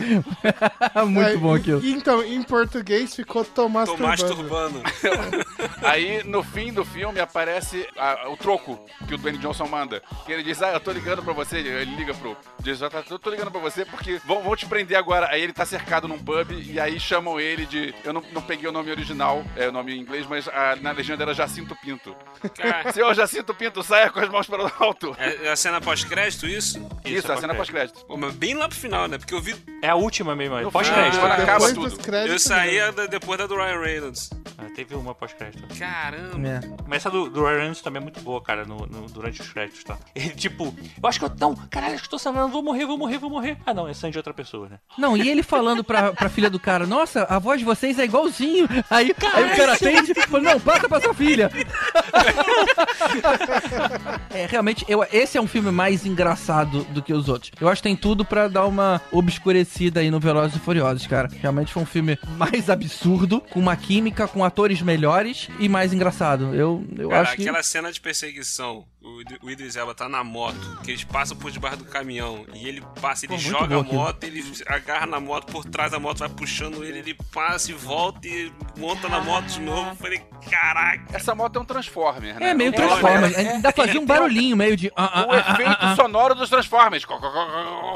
Muito É, bom aquilo. Então, em português ficou Tomás Tomás Turbano. Turbano. Aí, no fim do filme, aparece a- o troco que o Dwayne Johnson manda. Que ele diz, ah, eu tô ligando pra você. Ele liga pro Statham, eu tô ligando pra você porque vão, vão te prender agora. Aí ele tá cercado num pub e aí chamam ele de... Eu não, não peguei o nome original, é o nome em inglês, mas a- na legenda era Jacinto Pinto. Cara. Senhor Jacinto Pinto, saia com as mãos para o alto. É, é a cena pós-crédito, isso? Isso, a cena pós-crédito. Pô, mas bem lá pro final, né? Porque eu vi. É a última mesmo, é pós-crédito. quando acaba tudo. Eu saía da- depois da do Ryan Reynolds. Ah, teve uma pós-crédito. Caramba. É. Mas essa do, do Ryan Reynolds também é muito boa, cara, no, no- durante os créditos, tá? Ele, tipo, eu acho que eu. Não, caralho, acho que eu tô sangrando, vou morrer, vou morrer, vou morrer. Ah, não, é sangue de outra pessoa, né? Não, e ele falando pra, pra filha do cara, nossa, a voz de vocês é igualzinho. Aí, aí o cara atende e fala, não, passa pra sua filha. é, realmente, eu, esse é um filme mais engraçado do que os outros. Eu acho que tem tudo pra dar uma obscurecida aí no Velozes e Furiosos, cara. Realmente foi um filme mais absurdo, com uma química, com atores melhores e mais engraçado. Eu, eu Cara, acho que... aquela cena de perseguição, o, Id- o Idris Elba tá na moto, que eles passam por debaixo do caminhão, e ele passa, ele Pô, joga a aquilo. moto, ele agarra na moto, por trás da moto vai puxando ele, ele passa e volta e monta na moto de novo. Falei, caraca. Essa moto é um Transformer, né? É meio O- Transformers. Ainda fazia um barulhinho meio de... O ah, efeito ah, ah. sonoro dos Transformers.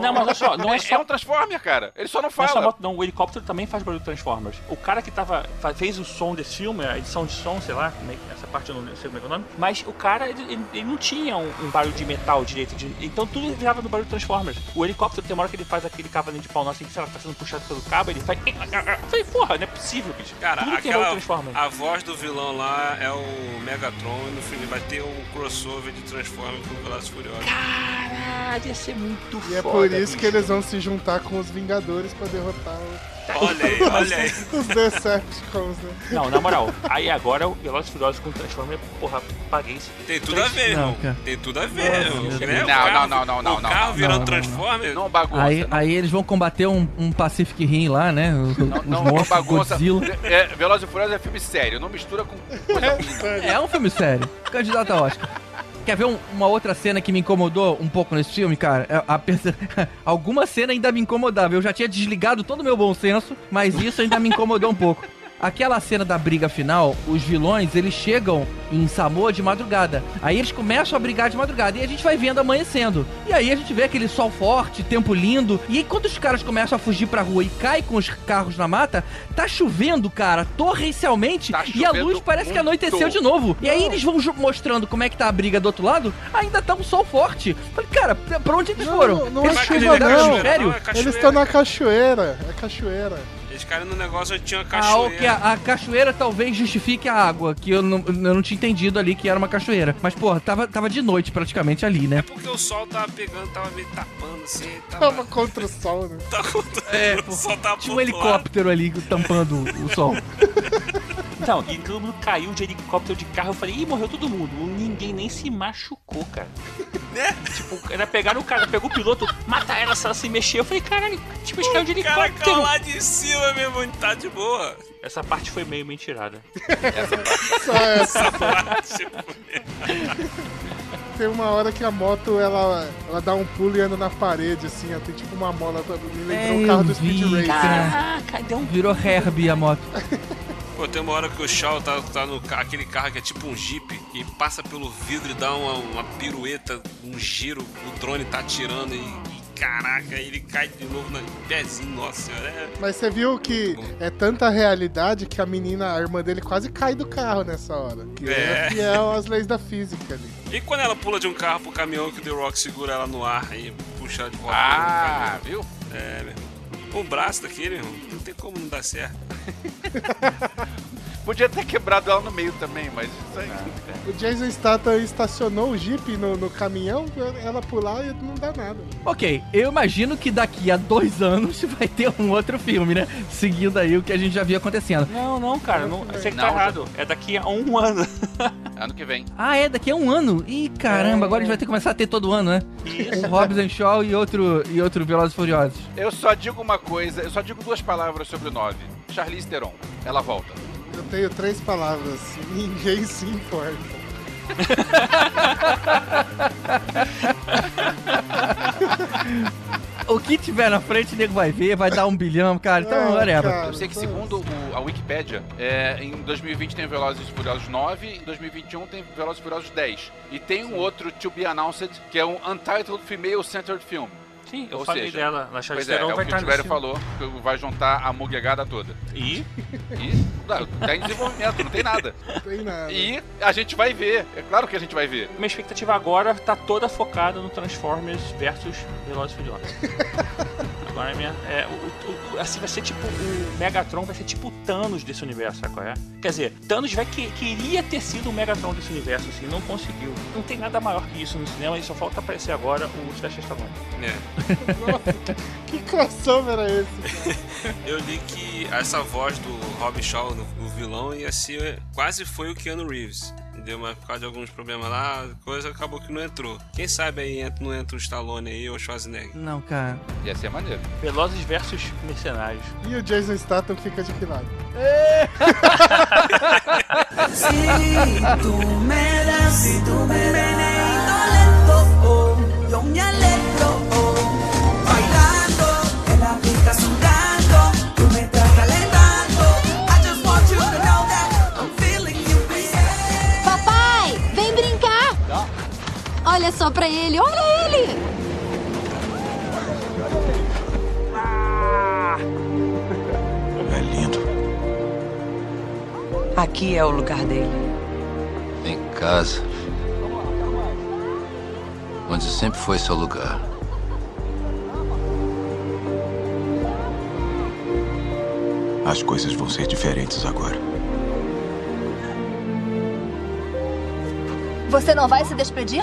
Não, mas olha só, não é só. um Transformer, cara. Ele só não é fala. moto, não, o helicóptero também faz barulho de Transformers. O cara que tava, fez o som desse filme, a edição de som, sei lá, é essa parte eu não sei como é que é o nome, mas o cara, ele, ele- não tinha um, um barulho de metal direito, de- então tudo virava no barulho de Transformers. O helicóptero tem uma hora que ele faz aquele cavalinho de pau nosso, assim, que sei lá, tá sendo puxado pelo cabo, ele faz... Eu falei, porra, não é possível, bicho. Cara, tudo Transformers. a voz do vilão lá é o Megatron e no filme vai ter um crossover de Transformers com o Velozes e Furiosos. Caralho, ia ser muito E é foda, por isso bicho. que eles vão se juntar com os Vingadores pra derrotar o- Olha aí, olha aí. os Decepticons, né? Não, na moral, aí agora o Velozes e Furiosos com Transformers, porra, paguei isso. Tem tudo a ver, Não, irmão. cara. Tem tudo a ver. Né? Não, carro- não, não, não, O não, carro não, virando não, Transformers. Não bagunça. Aí, não, aí eles vão combater um, um Pacific Rim lá, né? Os, não, os não, não monstros bagunça. Godzilla. É, Velozes e Furiosos é filme sério. Não mistura com coisa ruim. É um filme sério. Candidato a Oscar. Quer ver um- uma outra cena que me incomodou um pouco nesse filme, cara? É, a perce- Alguma cena ainda me incomodava. Eu já tinha desligado todo o meu bom senso, mas isso ainda me incomodou um pouco. Aquela cena da briga final, os vilões, eles chegam em Samoa de madrugada. Aí eles começam a brigar de madrugada e a gente vai vendo amanhecendo. E aí a gente vê aquele sol forte, tempo lindo. E aí quando os caras começam a fugir pra rua e caem com os carros na mata, tá chovendo, cara, torrencialmente. Tá e a luz parece que muito. anoiteceu de novo. E aí eles vão mostrando como é que tá a briga do outro lado, ainda tá um sol forte. Falei, cara, pra onde eles foram? Não, não eles é chuva, não. Não, é. Eles estão na cachoeira. É cachoeira. Eles caíram no negócio tinha uma Ah, cachoeira. ok, a, a cachoeira talvez justifique a água, que eu não, eu não tinha entendido ali que era uma cachoeira. Mas, porra, tava, tava de noite praticamente ali, né? Porque o sol tava pegando, tava meio tapando assim. Tava, Tava contra o sol, né? tava contra... É, o sol tava Tinha um helicóptero ali tampando o sol. Então, e todo mundo caiu de helicóptero de carro. Eu falei, ih, morreu todo mundo. Ninguém nem se machucou, cara. Né? Tipo, era pegar o cara, pegou o piloto, mata ela se ela se mexer. Eu falei, caralho, tipo, eles caíram de O cara helicóptero. caiu lá de cima mesmo, tá de boa. Essa parte foi meio mentirada. Só essa. Essa parte Tem uma hora que a moto ela, ela dá um pulo e anda na parede, assim, ó, tem tipo uma mola. Me lembrou É, um carro do Speed vi, Racer. cara. deu um... Virou Herbie a moto. Pô, tem uma hora que o Shaw tá, tá no ca- aquele carro que é tipo um Jeep, que passa pelo vidro e dá uma, uma pirueta, um giro, o drone tá atirando e, e caraca, ele cai de novo no pezinho, nossa senhora. É... Mas você viu que é tanta realidade que a menina, a irmã dele, quase cai do carro nessa hora. Que é, É. fiel às leis da física ali. E quando ela pula de um carro pro caminhão que o The Rock segura ela no ar e puxa ela de volta Ah, caminhão? É, meu irmão. Um braço daquele, meu irmão, não tem como não dar certo. Podia ter quebrado ela no meio também, mas isso aí. O Jason Statham estacionou o Jeep no, no caminhão, ela pular e não dá nada. Ok, eu imagino que daqui a dois anos vai ter um outro filme, né? Seguindo aí o que a gente já via acontecendo. Não, não, cara, não, você que tá Não, errado. É daqui a um ano. Ano que vem. Ah, é, daqui a um ano. Ih, caramba, agora a gente vai ter que começar a ter todo ano, né? Um Hobbs and Shaw e outro, e outro Velozes e Furiosos. Eu só digo uma coisa, eu só digo duas palavras sobre o 9. Charlize Theron, ela volta. Eu tenho três palavras. Ninguém se importa. O que tiver na frente, o nego vai ver, vai dar um bilhão, cara. Então, É, whatever. Eu sei que segundo o- a Wikipedia, é, em 2020 tem Velozes e Furiosos 9, em 2021 tem Velozes e Furiosos 10. E tem um outro To Be Announced, que é um Untitled Female Centered Film. Sim, eu Ou falei seja, dela. Na Pois é, é o que estar o filme. falou, que vai juntar a muguegada toda. E? E? Não, tá em desenvolvimento, não tem nada. Não tem nada. E a gente vai ver, é claro que a gente vai ver. Minha expectativa agora tá toda focada no Transformers versus Velozes e Furiosos. Agora é o, o- assim, vai ser tipo. O Megatron vai ser tipo o Thanos desse universo, sabe qual é? Quer dizer, Thanos vai que, queria ter sido o Megatron desse universo, assim, não conseguiu. Não tem nada maior que isso no cinema e só falta aparecer agora o Sylvester Stallone. É. Nossa, que crossover é esse? Eu li que essa voz do Rob Shaw, no- o vilão, ia ser. Quase foi o Keanu Reeves. Entendeu? Mas por causa de alguns problemas lá, coisa acabou que não entrou. Quem sabe aí entra- não entra o Stallone aí ou o Schwarzenegger. Não, cara. Ia ser maneiro. Velozes versus Mercenários. E o Jason Statham fica de que lado? Si tú me das, si tú me das oh, yo me alegro, Olha só pra ele, olha ele! É lindo. Aqui é o lugar dele. Em casa. Onde sempre foi seu lugar. As coisas vão ser diferentes agora. Você não vai se despedir?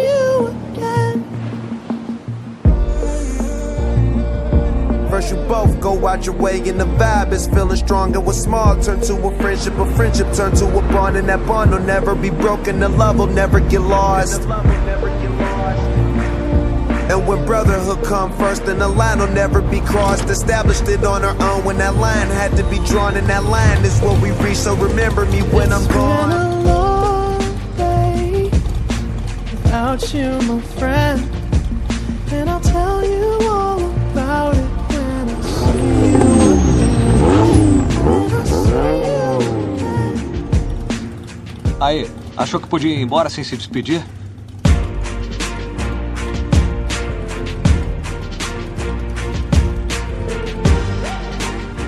you both go out your way and the vibe is feeling strong and what's small turn to a friendship, a friendship turn to a bond and that bond will never be broken, the love will never get lost. And when brotherhood come first, then the line will never be crossed. Established it on our own when that line had to be drawn, and that line is what we reach. So remember me when I'm gone. Been a long day without you, my friend. And I'll tell Aí, achou que podia ir embora sem se despedir?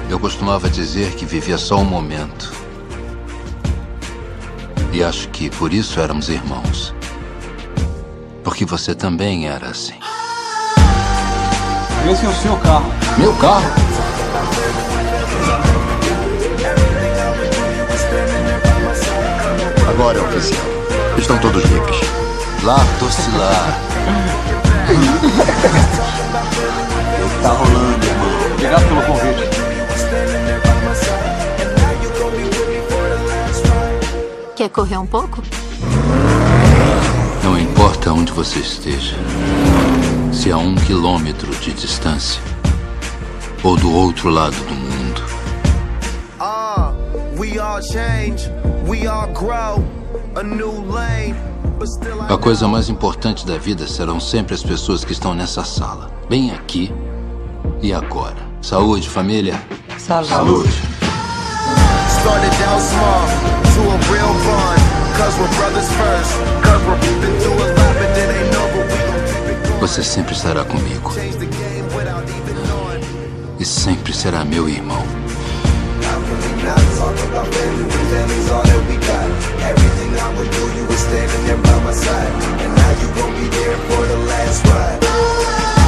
Eu costumava dizer que vivia só um momento. E acho que por isso éramos irmãos. Porque você também era assim. Esse é o seu carro. Meu carro? Agora é oficial. Estão todos livres. Lá, lá. Tá rolando, irmão. Obrigado pelo convite. Quer correr um pouco? Não importa onde você esteja, se a um quilômetro de distância ou do outro lado do mundo, Ah, we all change. A new lane, but still I a coisa mais importante da vida serão sempre as pessoas que estão nessa sala, bem aqui e agora. Saúde, família. Saúde. started down small to a real bond. Cause we're brothers first. Cause we're through a lot, but it ain't over. We gon' keep it going. Você sempre estará comigo with our family, we family's all that we got. Everything I would do, you were standing there by my side. And now you gon' be there for the last ride.